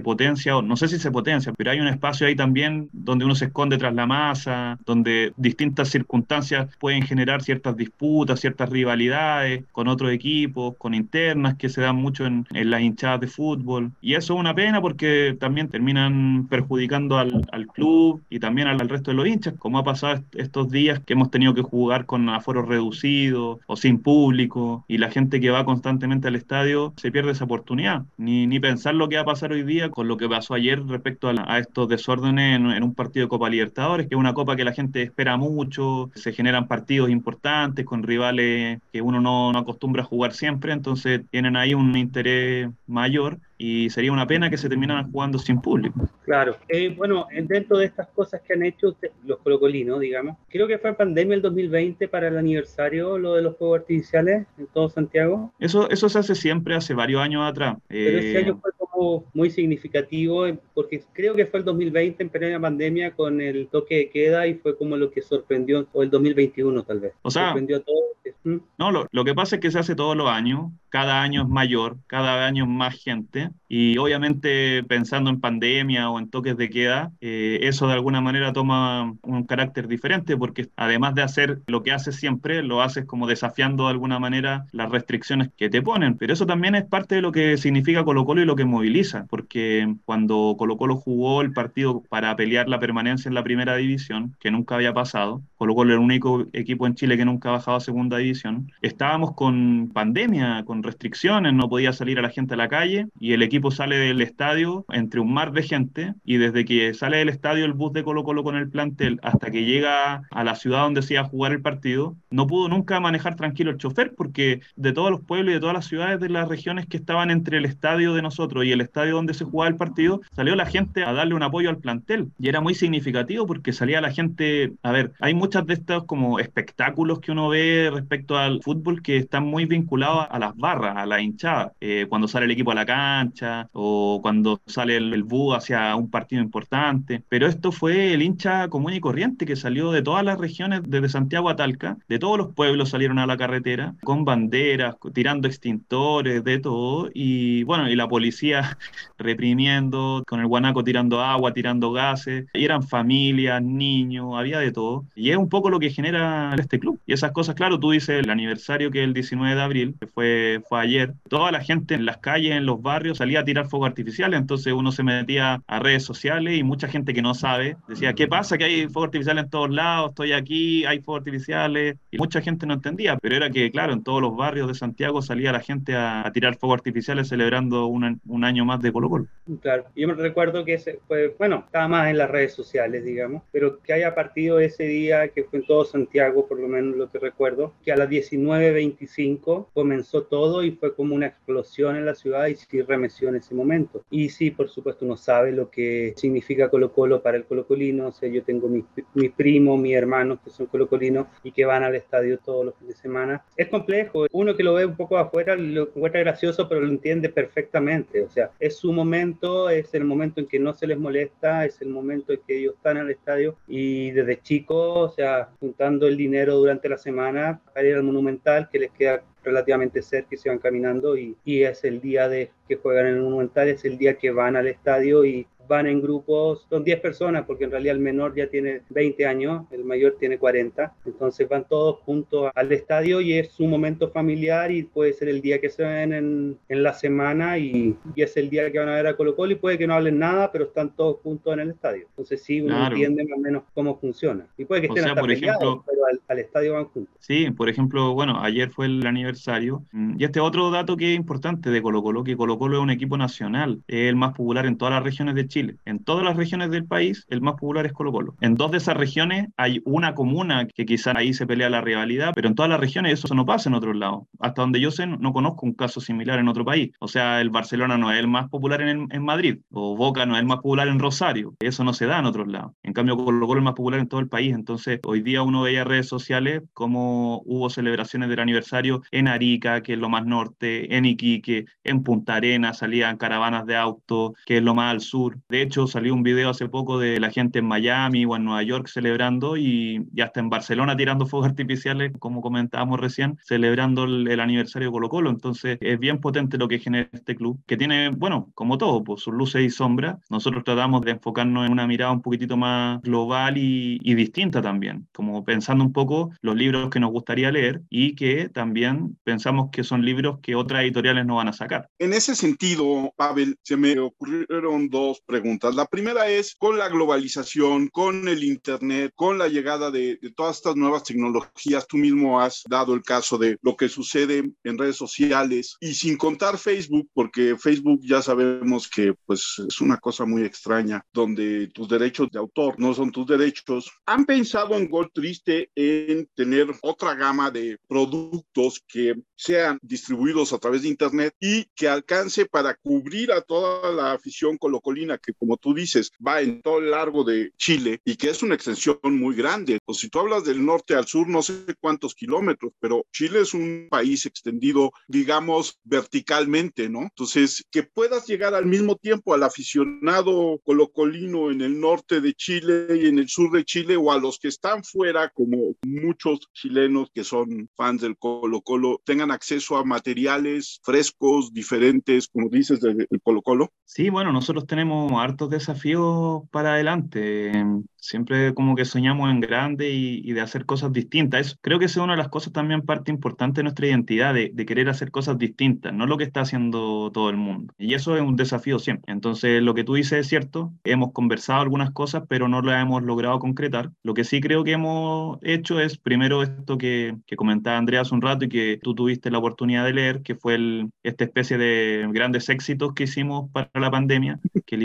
no sé si se potencia, pero hay un espacio ahí también donde uno se esconde tras la masa, donde distintas circunstancias pueden generar ciertas disputas, ciertas rivalidades con otros equipos, con internas que se dan mucho en, en las hinchadas de fútbol. Y eso es una pena porque también terminan perjudicando al, al club y también al, al, resto de los hinchas, como ha pasado estos días que hemos tenido que jugar con aforos reducidos o sin público y la gente que va constantemente al estadio se pierde esa oportunidad. Ni, ni pensar lo que va a pasar hoy día con lo que pasó ayer respecto a, estos desórdenes en, en, un partido de Copa Libertadores, que es una copa que la gente espera mucho, se generan partidos importantes con rivales que uno no, no acostumbra a jugar siempre, entonces tienen ahí un interés mayor y sería una pena que se terminaran jugando sin público. Claro. Eh, bueno, dentro de estas cosas que han hecho usted, los colocolinos, digamos, creo que fue en pandemia el 2020 para el aniversario lo de los fuegos artificiales en todo Santiago. Eso, eso se hace siempre, hace varios años atrás. Pero eh, ese año fue como muy significativo porque creo que fue el 2020 en plena pandemia con el toque de queda y fue como lo que sorprendió, o el 2021 tal vez. O sea, sorprendió a todos. ¿Mm? No, lo, lo que pasa es que se hace todos los años, cada año es mayor, cada año es más gente y obviamente pensando en pandemia o en toques de queda, eh, eso de alguna manera toma un carácter diferente porque además de hacer lo que haces siempre, lo haces como desafiando de alguna manera las restricciones que te ponen. Pero eso también es parte de lo que significa Colo Colo y lo que moviliza, porque cuando Colo Colo jugó el partido para pelear la permanencia en la primera división, que nunca había pasado, Colo Colo era el único equipo en Chile que nunca ha bajado a segunda división, estábamos con pandemia, con restricciones, no podía salir a la gente a la calle y el equipo sale del estadio entre un mar de gente y desde que sale del estadio el bus de Colo Colo con el plantel hasta que llega a la ciudad donde se iba a jugar el partido, no pudo nunca manejar tranquilo el chofer porque de todos los pueblos y de todas las ciudades de las regiones que estaban entre el estadio de nosotros y el estadio donde se jugaba el partido, salió la gente a darle un apoyo al plantel y era muy significativo porque salía la gente, a ver, hay de estos como espectáculos que uno ve respecto al fútbol que están muy vinculados a las barras, a la hinchada, eh, cuando sale el equipo a la cancha o cuando sale el, el bus hacia un partido importante, pero esto fue el hincha común y corriente que salió de todas las regiones, desde Santiago a Talca, de todos los pueblos salieron a la carretera con banderas, tirando extintores, de todo, y bueno, y la policía *laughs* reprimiendo, con el guanaco tirando agua, tirando gases, y eran familias, niños, había de todo, y es un poco lo que genera este club, y esas cosas, claro, tú dices el aniversario que es el 19 de abril, que fue, fue ayer, toda la gente en las calles, en los barrios, salía a tirar fuegos artificiales, entonces uno se metía a redes sociales y mucha gente que no sabe decía, ¿qué pasa? Que hay fuegos artificiales en todos lados, estoy aquí, hay fuegos artificiales, y mucha gente no entendía, pero era que, claro, en todos los barrios de Santiago salía la gente a, a tirar fuegos artificiales celebrando un, un año más de Colo Colo. Claro, yo me recuerdo que ese fue, bueno, estaba más en las redes sociales, digamos, pero que haya partido ese día, que fue en todo Santiago, por lo menos lo que recuerdo, que a las 19.25 comenzó todo y fue como una explosión en la ciudad y sí remeció en ese momento. Y sí, por supuesto, uno sabe lo que significa Colo Colo para el colocolino, o sea, yo tengo mis, mis primos, mis hermanos que son colocolinos y que van al estadio todos los fines de semana. Es complejo, uno que lo ve un poco afuera lo encuentra gracioso, pero lo entiende perfectamente, o sea, es su momento, es el momento en que no se les molesta, es el momento en que ellos están al estadio y desde chicos, sea, juntando el dinero durante la semana para ir al Monumental, que les queda relativamente cerca y se van caminando y, es el día de que juegan en el Monumental, es el día que van al estadio y van en grupos, son 10 personas, porque en realidad el menor ya tiene 20 años, el mayor tiene 40, entonces van todos juntos al estadio y es un momento familiar y puede ser el día que se ven en, en la semana y, y, es el día que van a ver a Colo Colo y puede que no hablen nada, pero están todos juntos en el estadio. Entonces sí, uno claro. entiende más o menos cómo funciona. Y puede que estén o sea, hasta por peleados, ejemplo, pero al, al, estadio van juntos. Sí, por ejemplo, bueno, ayer fue el aniversario y este otro dato que es importante de Colo Colo, que Colo Colo es un equipo nacional, es el más popular en todas las regiones de Chile Chile. En todas las regiones del país, el más popular es Colo Colo. En dos de esas regiones hay una comuna que quizás ahí se pelea la rivalidad, pero en todas las regiones eso no pasa en otros lados. Hasta donde yo sé, no conozco un caso similar en otro país. O sea, el Barcelona no es el más popular en, Madrid, o Boca no es el más popular en Rosario. Eso no se da en otros lados. En cambio, Colo Colo es más popular en todo el país. Entonces, hoy día uno veía redes sociales como hubo celebraciones del aniversario en Arica, que es lo más norte, en Iquique, en Punta Arenas, salían caravanas de autos, que es lo más al sur. De hecho, salió un video hace poco de la gente en Miami o en Nueva York celebrando y, y hasta en Barcelona tirando *laughs* fuegos artificiales, como comentábamos recién, celebrando el, aniversario de Colo Colo. Entonces, es bien potente lo que genera este club, que tiene, bueno, como todo, pues sus luces y sombras. Nosotros tratamos de enfocarnos en una mirada un poquitito más global y, y distinta también, como pensando un poco los libros que nos gustaría leer y que también pensamos que son libros que otras editoriales no van a sacar. En ese sentido, Pavel, se me ocurrieron dos preguntas. La primera es, con la globalización, con el Internet, con la llegada de, de todas estas nuevas tecnologías, tú mismo has dado el caso de lo que sucede en redes sociales y sin contar Facebook, porque Facebook ya sabemos que pues es una cosa muy extraña, donde tus derechos de autor no son tus derechos. ¿Han pensado en Gol Triste en tener otra gama de productos que sean distribuidos a través de Internet y que alcance para cubrir a toda la afición colocolina que, como tú dices, va en todo el largo de Chile y que es una extensión muy grande? O si tú hablas del norte al sur, no sé cuántos kilómetros, pero Chile es un país extendido, digamos, verticalmente, ¿no? Entonces, que puedas llegar al mismo tiempo al aficionado colocolino en el norte de Chile y en el sur de Chile o a los que están fuera, como muchos chilenos que son fans del Colo Colo, tengan acceso a materiales frescos, diferentes, como dices, del Colo Colo? Sí, bueno, nosotros tenemos hartos desafíos para adelante. Siempre como que soñamos en grande y, y de hacer cosas distintas. creo que esa es una de las cosas también parte importante de nuestra identidad, de, de, querer hacer cosas distintas, no lo que está haciendo todo el mundo. Y eso es un desafío siempre. Entonces, lo que tú dices es cierto, hemos conversado algunas cosas, pero no las hemos logrado concretar. Lo que sí creo que hemos hecho es, primero, esto que, que comentaba Andrea hace un rato y que tú tuviste la oportunidad de leer, que fue el, esta especie de grandes éxitos que hicimos para la pandemia, que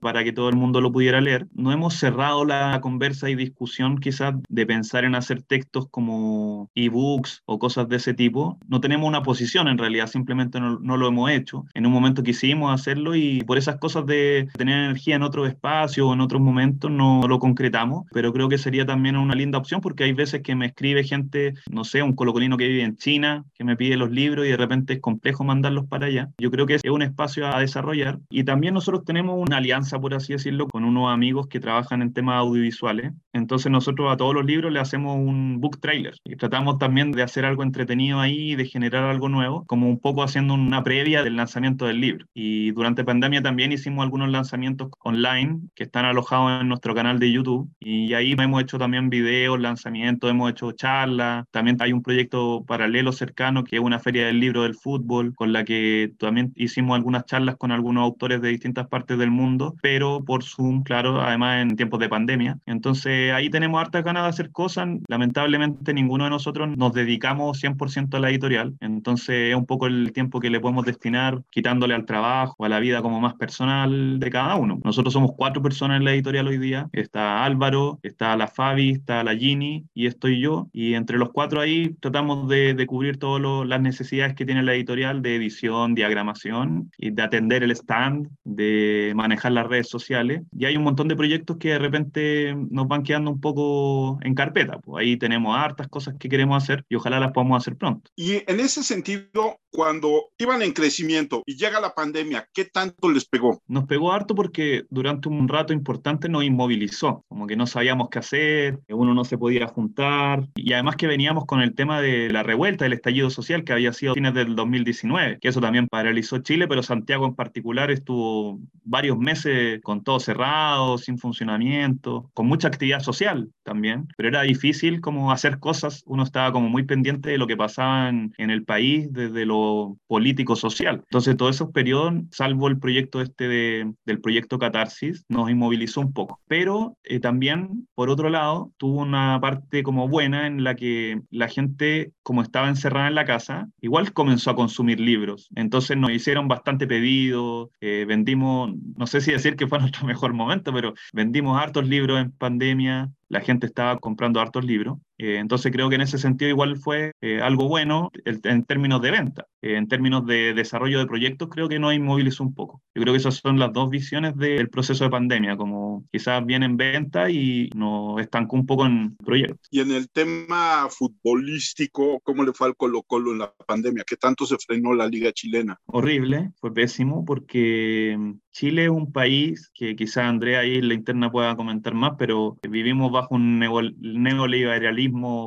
para que todo el mundo lo pudiera leer. No hemos cerrado la conversa y discusión quizás de pensar en hacer textos como ebooks o cosas de ese tipo. No tenemos una posición en realidad, simplemente no, no, lo hemos hecho. En un momento quisimos hacerlo y por esas cosas de tener energía en otro espacio o en otros momentos no lo concretamos, pero creo que sería también una linda opción porque hay veces que me escribe gente, no sé, un colocolino que vive en China, que me pide los libros y de repente es complejo mandarlos para allá. Yo creo que es un espacio a desarrollar y también nosotros tenemos una alianza, por así decirlo, con unos amigos que trabajan en temas audiovisuales. Entonces nosotros a todos los libros le hacemos un book trailer y tratamos también de hacer algo entretenido ahí, de generar algo nuevo, como un poco haciendo una previa del lanzamiento del libro. Y durante pandemia también hicimos algunos lanzamientos online que están alojados en nuestro canal de YouTube y ahí hemos hecho también videos, lanzamientos, hemos hecho charlas. También hay un proyecto paralelo cercano que es una feria del libro del fútbol con la que también hicimos algunas charlas con algunos autores de distintas partes del mundo, pero por Zoom, claro, además en tiempos de pandemia entonces ahí tenemos hartas ganas de hacer cosas. Lamentablemente ninguno de nosotros nos dedicamos 100% a la editorial. Entonces es un poco el tiempo que le podemos destinar quitándole al trabajo, a la vida como más personal de cada uno. Nosotros somos cuatro personas en la editorial hoy día. Está Álvaro, está la Fabi, está la Gini y estoy yo. Y entre los cuatro ahí tratamos de, de cubrir todas las necesidades que tiene la editorial de edición, diagramación y de atender el stand, de manejar las redes sociales. Y hay un montón de proyectos que de repente nos van quedando un poco en carpeta. Pues ahí tenemos hartas cosas que queremos hacer y ojalá las podamos hacer pronto. Y en ese sentido, cuando iban en crecimiento y llega la pandemia, ¿qué tanto les pegó? Nos pegó harto porque durante un rato importante nos inmovilizó, como que no sabíamos qué hacer, uno no se podía juntar y además que veníamos con el tema de la revuelta, del estallido social que había sido a fines del 2019, que eso también paralizó Chile, pero Santiago en particular estuvo varios meses con todo cerrado, sin funcionamiento, con mucha actividad social, también, pero era difícil como hacer cosas, uno estaba como muy pendiente de lo que pasaba en, el país desde lo político-social. Entonces, todos esos periodos, salvo el proyecto este del proyecto Catarsis, nos inmovilizó un poco. Pero eh, también, por otro lado, tuvo una parte como buena en la que la gente, como estaba encerrada en la casa, igual comenzó a consumir libros. Entonces nos hicieron bastante pedidos, eh, vendimos, no sé si decir que fue nuestro *laughs* mejor momento, pero vendimos hartos libros en pandemia, la gente estaba comprando hartos libros. Eh, entonces creo que en ese sentido igual fue eh, algo bueno en términos de venta. Eh, en términos de desarrollo de proyectos creo que nos inmovilizó un poco. Yo creo que esas son las dos visiones del proceso de pandemia, como quizás bien en venta y nos estancó un poco en proyectos. Y en el tema futbolístico, ¿cómo le fue al Colo Colo en la pandemia? ¿Qué tanto se frenó la liga chilena? Horrible, fue pésimo porque Chile es un país que quizás Andrea ahí en la interna pueda comentar más, pero vivimos bajo un neoliberalismo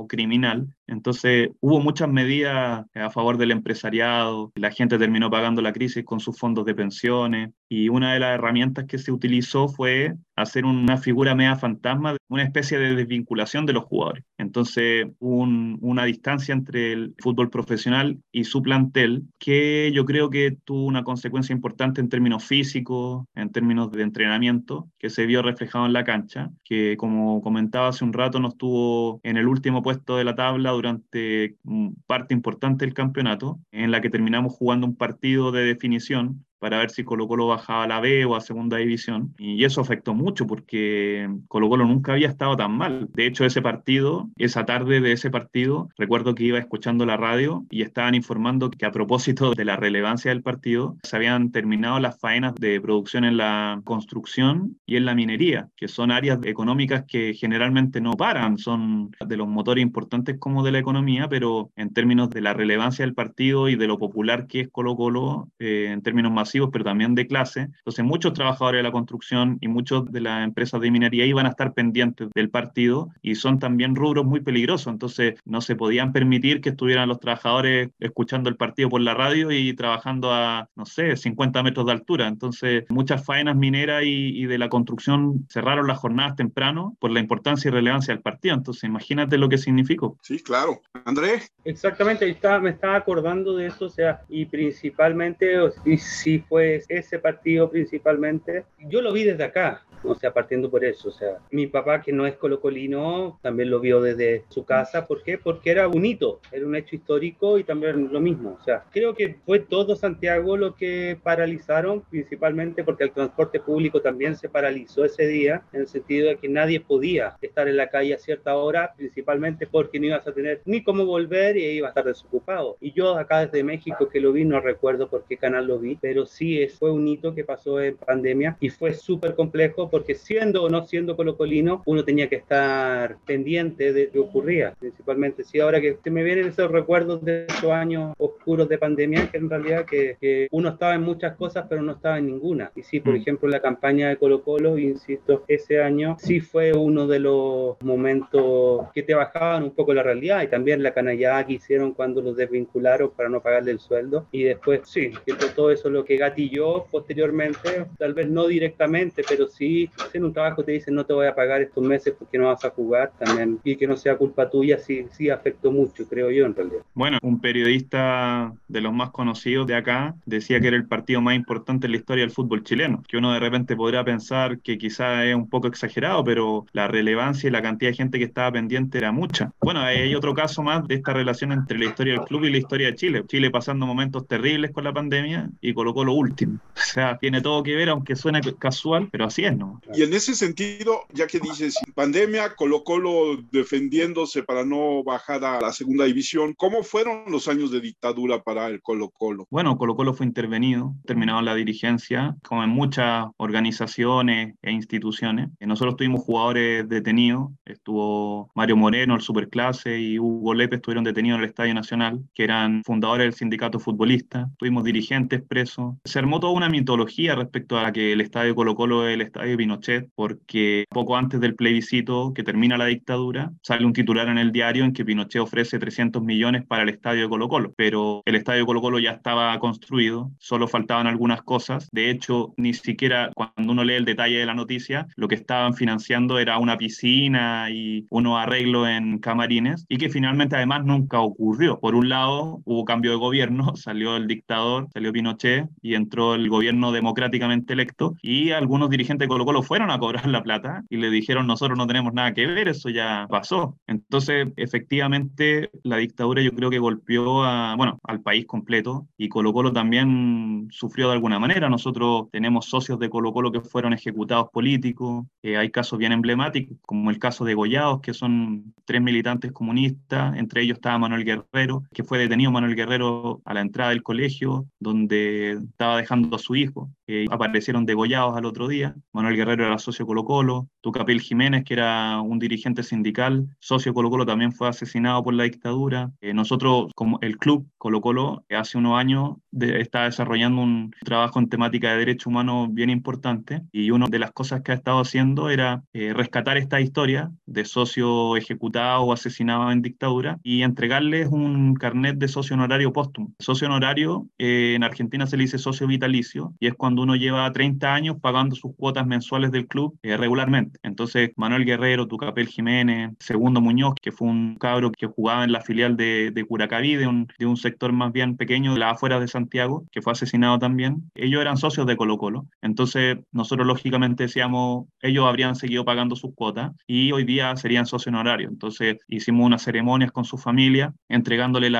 criminal entonces hubo muchas medidas a favor del empresariado, la gente terminó pagando la crisis con sus fondos de pensiones y una de las herramientas que se utilizó fue hacer una figura media fantasma, una especie de desvinculación de los jugadores. Entonces una distancia entre el fútbol profesional y su plantel que yo creo que tuvo una consecuencia importante en términos físicos, en términos de entrenamiento, que se vio reflejado en la cancha, que como comentaba hace un rato nos tuvo en el último puesto de la tabla durante parte importante del campeonato, en la que terminamos jugando un partido de definición para ver si Colo Colo bajaba a la B o a segunda división. Y eso afectó mucho porque Colo Colo nunca había estado tan mal. De hecho, ese partido, esa tarde de ese partido, recuerdo que iba escuchando la radio y estaban informando que a propósito de la relevancia del partido, se habían terminado las faenas de producción en la construcción y en la minería, que son áreas económicas que generalmente no paran, son de los motores importantes como de la economía, pero en términos de la relevancia del partido y de lo popular que es Colo Colo, eh, en términos más pero también de clase. Entonces, muchos trabajadores de la construcción y muchos de las empresas de minería iban a estar pendientes del partido y son también rubros muy peligrosos. Entonces, no se podían permitir que estuvieran los trabajadores escuchando el partido por la radio y trabajando a, no sé, 50 metros de altura. Entonces, muchas faenas mineras y, de la construcción cerraron las jornadas temprano por la importancia y relevancia del partido. Entonces, imagínate lo que significó. Sí, claro. Andrés. Exactamente, estaba, me estaba acordando de eso, o sea, y principalmente, si fue ese partido principalmente. Yo lo vi desde acá, o sea, partiendo por eso, o sea, mi papá que no es colocolino también lo vio desde su casa, ¿por qué? Porque era un hito, era un hecho histórico y también lo mismo, o sea, creo que fue todo Santiago lo que paralizaron, principalmente porque el transporte público también se paralizó ese día, en el sentido de que nadie podía estar en la calle a cierta hora, principalmente porque no ibas a tener ni cómo volver y iba a estar desocupado. Y yo acá desde México que lo vi, no recuerdo por qué canal lo vi, pero sí fue un hito que pasó en pandemia y fue súper complejo porque siendo o no siendo colocolino, uno tenía que estar pendiente de qué ocurría, principalmente. Sí, ahora que se me vienen esos recuerdos de esos años oscuros de pandemia, que en realidad que, que uno estaba en muchas cosas, pero no estaba en ninguna. Y sí, por mm. ejemplo, la campaña de Colo Colo, insisto, ese año sí fue uno de los momentos que te bajaban un poco la realidad y también la canallada que hicieron cuando los desvincularon para no pagarle el sueldo. Y después, sí, que todo eso lo que gatilló posteriormente, tal vez no directamente, pero sí haciendo un trabajo te dicen no te voy a pagar estos meses porque no vas a jugar también y que no sea culpa tuya, sí, sí afectó mucho, creo yo en realidad. Bueno, un periodista de los más conocidos de acá decía que era el partido más importante en la historia del fútbol chileno, que uno de repente podría pensar que quizá es un poco exagerado, pero la relevancia y la cantidad de gente que estaba pendiente era mucha. Bueno, hay otro caso más de esta relación entre la historia del club y la historia de Chile. Chile pasando momentos terribles con la pandemia y colocó lo último. *laughs* O sea, tiene todo que ver, aunque suene casual, pero así es, ¿no? Y en ese sentido, ya que dices, pandemia, Colo Colo defendiéndose para no bajar a la segunda división, ¿cómo fueron los años de dictadura para el Colo Colo? Bueno, Colo Colo fue intervenido, terminado la dirigencia, como en muchas organizaciones e instituciones. Nosotros tuvimos jugadores detenidos, estuvo Mario Moreno, el Superclase, y Hugo Lepe estuvieron detenidos en el Estadio Nacional, que eran fundadores del sindicato futbolista. Tuvimos dirigentes presos. Se armó toda una mitología respecto a que el estadio Colo Colo es el estadio Pinochet, porque poco antes del plebiscito que termina la dictadura, sale un titular en el diario en que Pinochet ofrece 300 millones para el estadio de Colo Colo, pero el estadio Colo Colo ya estaba construido, solo faltaban algunas cosas. De hecho, ni siquiera cuando uno lee el detalle de la noticia, lo que estaban financiando era una piscina y unos arreglos en camarines y que finalmente además nunca ocurrió. Por un lado, hubo cambio de gobierno, *laughs* salió el dictador, salió Pinochet y entró el gobierno democráticamente electo y algunos dirigentes de Colo Colo fueron a cobrar la plata y le dijeron nosotros no tenemos nada que ver, eso ya pasó. Entonces, efectivamente, la dictadura yo creo que golpeó a, bueno, al país completo y Colo Colo también sufrió de alguna manera. Nosotros tenemos socios de Colo Colo que fueron ejecutados políticos, eh, hay casos bien emblemáticos, como el caso de Gollados, que son tres militantes comunistas, entre ellos estaba Manuel Guerrero, que fue detenido Manuel Guerrero a la entrada del colegio, donde estaba dejando a su hijo. Aparecieron degollados al otro día. Manuel Guerrero era socio Colo Colo, Tucapel Jiménez, que era un dirigente sindical, socio Colo Colo, también fue asesinado por la dictadura. Eh, nosotros, como el club Colo Colo, hace unos años está desarrollando un trabajo en temática de derechos humanos bien importante y una de las cosas que ha estado haciendo era eh, rescatar esta historia de socio ejecutado o asesinado en dictadura y entregarles un carnet de socio honorario póstumo. Socio honorario eh, en Argentina se le dice socio vitalicio y es cuando uno lleva 30 años pagando sus cuotas mensuales del club eh, regularmente. Entonces, Manuel Guerrero, Tucapel Jiménez, Segundo Muñoz, que fue un cabro que jugaba en la filial de, de Curacaví, de un, de un sector más bien pequeño de las afueras de Santiago, que fue asesinado también. Ellos eran socios de Colo Colo. Entonces, nosotros lógicamente decíamos, ellos habrían seguido pagando sus cuotas y hoy día serían socios honorarios. Entonces, hicimos unas ceremonias con su familia, entregándole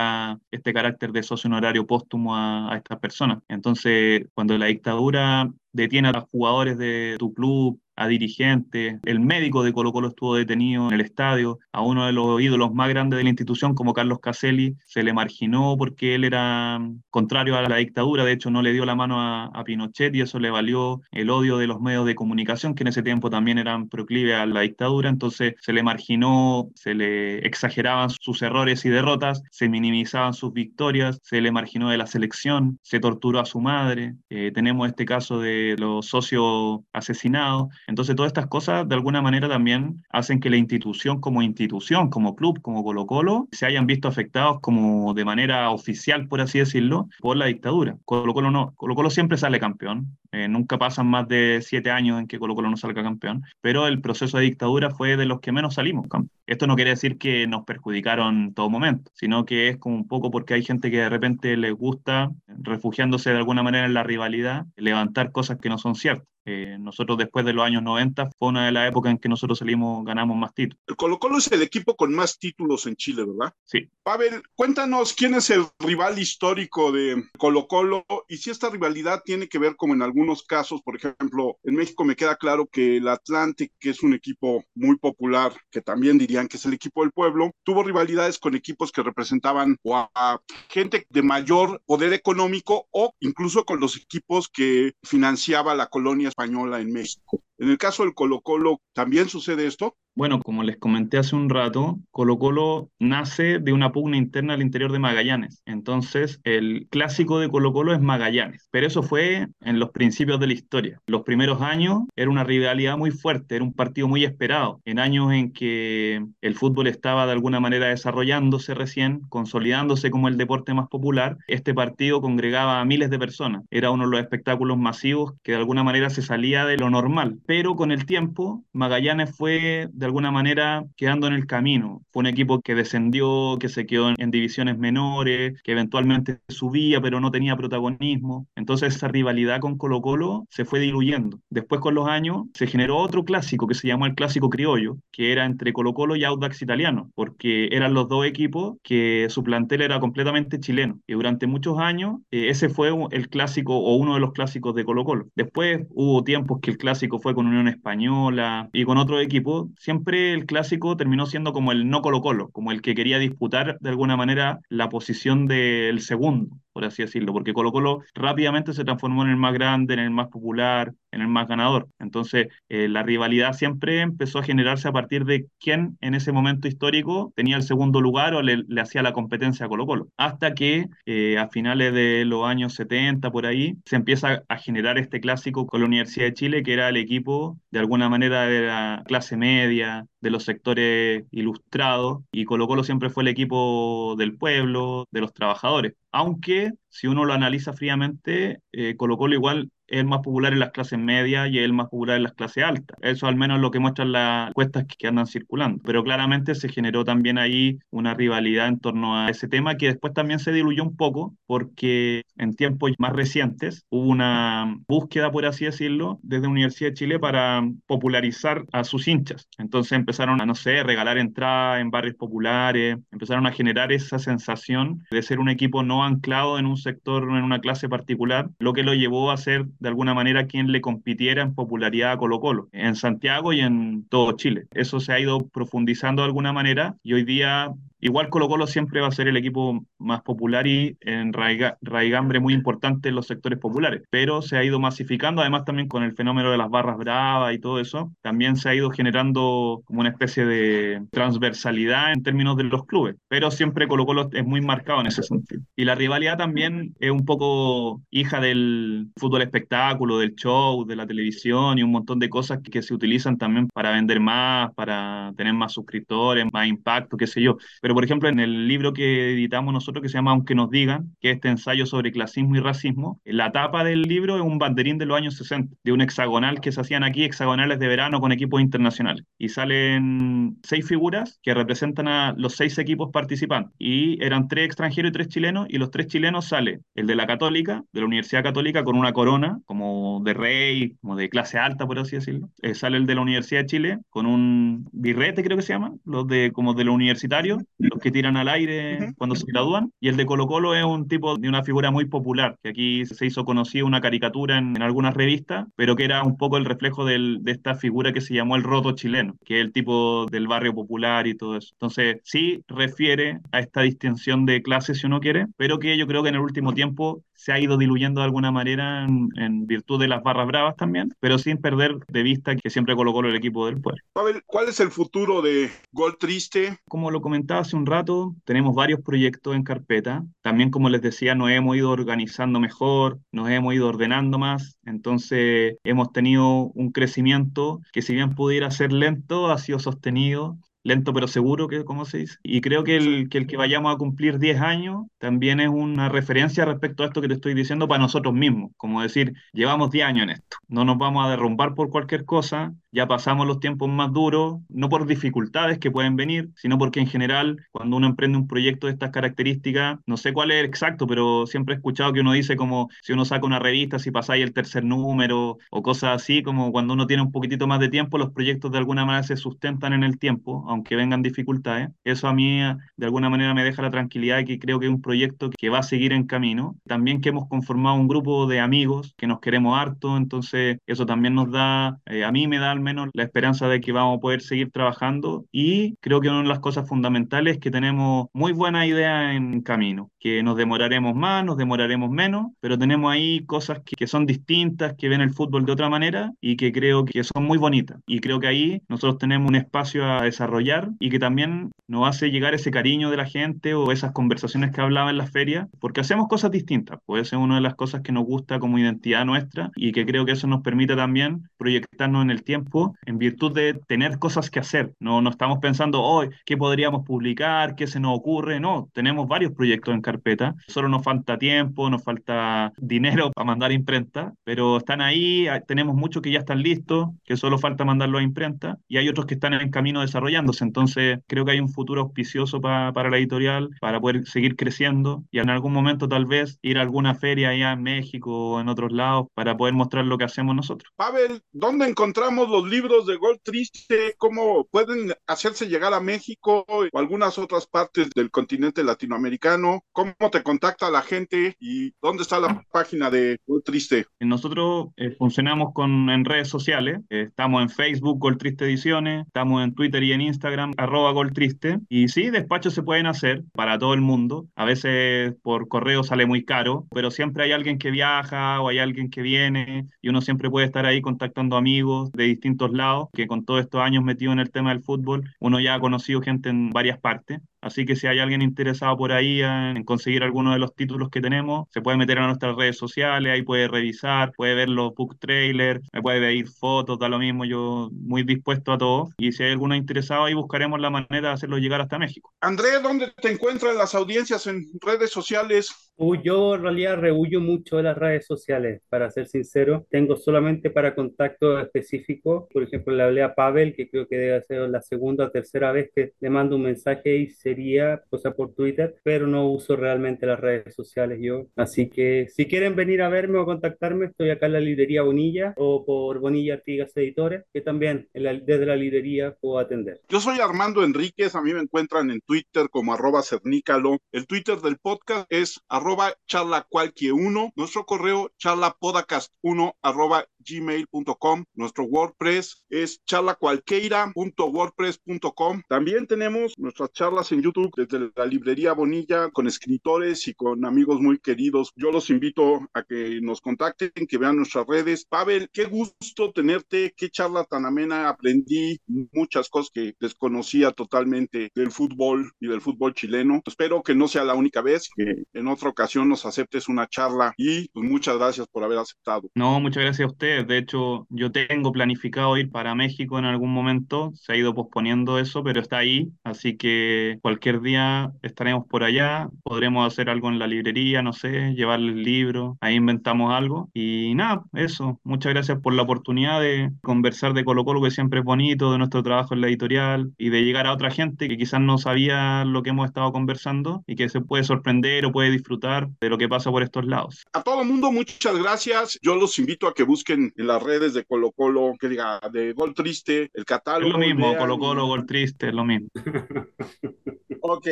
este carácter de socio honorario póstumo a, a estas personas. Entonces, cuando la dictadura detiene a los jugadores de tu club, a dirigentes. El médico de Colo Colo estuvo detenido en el estadio. A uno de los ídolos más grandes de la institución, como Carlos Caselli, se le marginó porque él era contrario a la dictadura. De hecho, no le dio la mano a, Pinochet y eso le valió el odio de los medios de comunicación, que en ese tiempo también eran proclive a la dictadura. Entonces, se le marginó, se le exageraban sus errores y derrotas, se minimizaban sus victorias, se le marginó de la selección, se torturó a su madre. Eh, tenemos este caso de los socios asesinados. Entonces, todas estas cosas de alguna manera también hacen que la institución como institución, como club, como Colo Colo, se hayan visto afectados como de manera oficial, por así decirlo, por la dictadura. Colo Colo no, Colo Colo siempre sale campeón, eh, nunca pasan más de siete años en que Colo Colo no salga campeón, pero el proceso de dictadura fue de los que menos salimos. Esto no quiere decir que nos perjudicaron en todo momento, sino que es como un poco porque hay gente que de repente les gusta, refugiándose de alguna manera en la rivalidad, levantar cosas que no son ciertas. Eh, nosotros después de los años 90 fue una de las épocas en que nosotros salimos, ganamos más títulos. El Colo Colo es el equipo con más títulos en Chile, ¿verdad? Sí. Pavel, cuéntanos quién es el rival histórico de Colo Colo y si esta rivalidad tiene que ver como en algunos casos, por ejemplo, en México me queda claro que el Atlante, que es un equipo muy popular, que también dirían que es el equipo del pueblo, tuvo rivalidades con equipos que representaban a gente de mayor poder económico o incluso con los equipos que financiaba la colonia española en México. En el caso del Colo Colo, ¿también sucede esto? Bueno, como les comenté hace un rato, Colo Colo nace de una pugna interna al interior de Magallanes. Entonces, el clásico de Colo Colo es Magallanes. Pero eso fue en los principios de la historia. Los primeros años era una rivalidad muy fuerte, era un partido muy esperado. En años en que el fútbol estaba de alguna manera desarrollándose recién, consolidándose como el deporte más popular, este partido congregaba a miles de personas. Era uno de los espectáculos masivos que de alguna manera se salía de lo normal. Pero con el tiempo, Magallanes fue de alguna manera quedando en el camino. Fue un equipo que descendió, que se quedó en, divisiones menores, que eventualmente subía pero no tenía protagonismo. Entonces esa rivalidad con Colo Colo se fue diluyendo. Después con los años se generó otro clásico que se llamó el clásico criollo, que era entre Colo Colo y Audax Italiano, porque eran los dos equipos que su plantel era completamente chileno. Y durante muchos años eh, ese fue el clásico o uno de los clásicos de Colo Colo. Después hubo tiempos que el clásico fue con Unión Española y con otro equipo. Siempre siempre el clásico terminó siendo como el no Colo Colo, como el que quería disputar de alguna manera la posición del segundo, por así decirlo, porque Colo Colo rápidamente se transformó en el más grande, en el más popular, en el más ganador. Entonces, eh, la rivalidad siempre empezó a generarse a partir de quién en ese momento histórico tenía el segundo lugar o le, hacía la competencia a Colo Colo. Hasta que eh, a finales de los años 70, por ahí, se empieza a generar este clásico con la Universidad de Chile, que era el equipo de alguna manera de la clase media, de los sectores ilustrados, y Colo Colo siempre fue el equipo del pueblo, de los trabajadores aunque si uno lo analiza fríamente, eh, Colo Colo igual es el más popular en las clases medias y es el más popular en las clases altas. Eso al menos es lo que muestran las encuestas que andan circulando. Pero claramente se generó también ahí una rivalidad en torno a ese tema que después también se diluyó un poco porque en tiempos más recientes hubo una búsqueda, por así decirlo, desde la Universidad de Chile para popularizar a sus hinchas. Entonces empezaron a, no sé, regalar entradas en barrios populares, empezaron a generar esa sensación de ser un equipo no anclado en un sector, en una clase particular, lo que lo llevó a ser de alguna manera quien le compitiera en popularidad a Colo Colo, en Santiago y en todo Chile. Eso se ha ido profundizando de alguna manera y hoy día Igual Colo Colo siempre va a ser el equipo más popular y en raigambre muy importante en los sectores populares, pero se ha ido masificando, además también con el fenómeno de las barras bravas y todo eso, también se ha ido generando como una especie de transversalidad en términos de los clubes, pero siempre Colo Colo es muy marcado en ese sentido. Y la rivalidad también es un poco hija del fútbol espectáculo, del show, de la televisión y un montón de cosas que, que se utilizan también para vender más, para tener más suscriptores, más impacto, qué sé yo por ejemplo, en el libro que editamos nosotros, que se llama Aunque nos digan, que es este ensayo sobre clasismo y racismo, la tapa del libro es un banderín de los años 60, de un hexagonal que se hacían aquí, hexagonales de verano con equipos internacionales. Y salen seis figuras que representan a los seis equipos participantes. Y eran tres extranjeros y tres chilenos, y los tres chilenos sale el de la Católica, de la Universidad Católica, con una corona, como de rey, como de clase alta, por así decirlo. Eh, sale el de la Universidad de Chile, con un birrete, creo que se llama, los de como de lo universitario, los que tiran al aire cuando se gradúan. Y el de Colo Colo es un tipo de una figura muy popular, que aquí se hizo conocida una caricatura en, algunas revistas, pero que era un poco el reflejo del, de esta figura que se llamó el roto chileno, que es el tipo del barrio popular y todo eso. Entonces, sí refiere a esta distinción de clases, si uno quiere, pero que yo creo que en el último tiempo se ha ido diluyendo de alguna manera en, virtud de las barras bravas también, pero sin perder de vista que siempre colocó el equipo del pueblo. ¿cuál es el futuro de Gol Triste? Como lo comentaba hace un rato, tenemos varios proyectos en carpeta. También, como les decía, nos hemos ido organizando mejor, nos hemos ido ordenando más, entonces hemos tenido un crecimiento que si bien pudiera ser lento, ha sido sostenido lento pero seguro, que como se dice. Y creo que el, que el que vayamos a cumplir 10 años también es una referencia respecto a esto que te estoy diciendo para nosotros mismos. Como decir, llevamos 10 años en esto. No nos vamos a derrumbar por cualquier cosa. Ya pasamos los tiempos más duros, no por dificultades que pueden venir, sino porque en general, cuando uno emprende un proyecto de estas características, no sé cuál es exacto, pero siempre he escuchado que uno dice como si uno saca una revista, si pasáis el tercer número o cosas así, como cuando uno tiene un poquitito más de tiempo, los proyectos de alguna manera se sustentan en el tiempo, aunque vengan dificultades. Eso a mí de alguna manera me deja la tranquilidad de que creo que es un proyecto que va a seguir en camino. También que hemos conformado un grupo de amigos que nos queremos harto, entonces eso también nos da, eh, a mí me da al menos la esperanza de que vamos a poder seguir trabajando y creo que una de las cosas fundamentales es que tenemos muy buena idea en camino, que nos demoraremos más, nos demoraremos menos, pero tenemos ahí cosas que, que son distintas, que ven el fútbol de otra manera y que creo que son muy bonitas. Y creo que ahí nosotros tenemos un espacio a desarrollar y que también nos hace llegar ese cariño de la gente o esas conversaciones que hablaba en las ferias, porque hacemos cosas distintas. Puede ser una de las cosas que nos gusta como identidad nuestra y que creo que eso nos permite también proyectarnos en el tiempo en virtud de tener cosas que hacer. No, no estamos pensando hoy qué podríamos publicar, qué se nos ocurre. No, tenemos varios proyectos en carpeta. Solo nos falta tiempo, nos falta dinero *laughs* para mandar imprenta, pero están ahí. Tenemos muchos que ya están listos, que solo falta mandarlo a imprenta y hay otros que están en camino desarrollándose. Entonces, creo que hay un futuro auspicioso para la editorial, para poder seguir creciendo y en algún momento tal vez ir a alguna feria allá en México o en otros lados para poder mostrar lo que hacemos nosotros. Pavel, ¿dónde encontramos los libros de Gol Triste? ¿Cómo pueden hacerse llegar a México o algunas otras partes del continente latinoamericano? ¿Cómo te contacta la gente y dónde está la página de Gol Triste? Nosotros eh, funcionamos con, en redes sociales. estamos en Facebook, Gol Triste Ediciones, estamos en Twitter y en Instagram arroba goltriste. Y sí, despachos se pueden hacer para todo el mundo. A veces por correo sale muy caro, pero siempre hay alguien que viaja o hay alguien que viene y uno siempre puede estar ahí contactando amigos de distintos lados, que con todos estos años metido en el tema del fútbol, uno ya ha conocido gente en varias partes. Así que si hay alguien interesado por ahí en conseguir alguno de los títulos que tenemos, se puede meter a nuestras redes sociales, ahí puede revisar, puede ver los book trailers, me puede ver fotos, da lo mismo, yo muy dispuesto a todo. Y si hay alguno interesado, ahí buscaremos la manera de hacerlo llegar hasta México. Andrés, ¿dónde te encuentran las audiencias en redes sociales? Uy, yo en realidad rehuyo mucho de las redes sociales, para ser sincero. Tengo solamente para contacto específico. Por ejemplo, le hablé a Pavel, que creo que debe ser la segunda o tercera vez que le mando un mensaje y sería cosa por Twitter, pero no uso realmente las redes sociales yo. Así que si quieren venir a verme o contactarme, estoy acá en la librería Bonilla o por Bonilla Artigas Editores, que también desde la librería puedo atender. Yo soy Armando Enríquez, a mí me encuentran en Twitter como arroba cernícalo. El Twitter del podcast es arroba arroba charla cualquier uno, nuestro correo charlapodcast1 arroba gmail.com, nuestro WordPress es charlacualqueira.wordpress.com. También tenemos nuestras charlas en YouTube desde la librería Bonilla con escritores y con amigos muy queridos. Yo los invito a que nos contacten, que vean nuestras redes. Pavel, qué gusto tenerte, qué charla tan amena, aprendí muchas cosas que desconocía totalmente del fútbol y del fútbol chileno. Espero que no sea la única vez, que en otra ocasión nos aceptes una charla y pues muchas gracias por haber aceptado. No, muchas gracias a usted. De hecho, yo tengo planificado ir para México en algún momento. Se ha ido posponiendo eso, pero está ahí. Así que cualquier día estaremos por allá. Podremos hacer algo en la librería, no sé, llevarle el libro. Ahí inventamos algo. Y nada, eso. Muchas gracias por la oportunidad de conversar de Colo Colo, que siempre es bonito, de nuestro trabajo en la editorial y de llegar a otra gente que quizás no sabía lo que hemos estado conversando y que se puede sorprender o puede disfrutar de lo que pasa por estos lados. A todo el mundo, muchas gracias. Yo los invito a que busquen en las redes de Colo Colo, que diga, de Gol Triste, el catálogo. Es lo mismo, Colo Colo, Gol Triste, es lo mismo. *laughs* ok,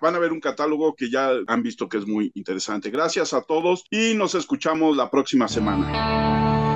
van a ver un catálogo que ya han visto que es muy interesante. Gracias a todos y nos escuchamos la próxima semana.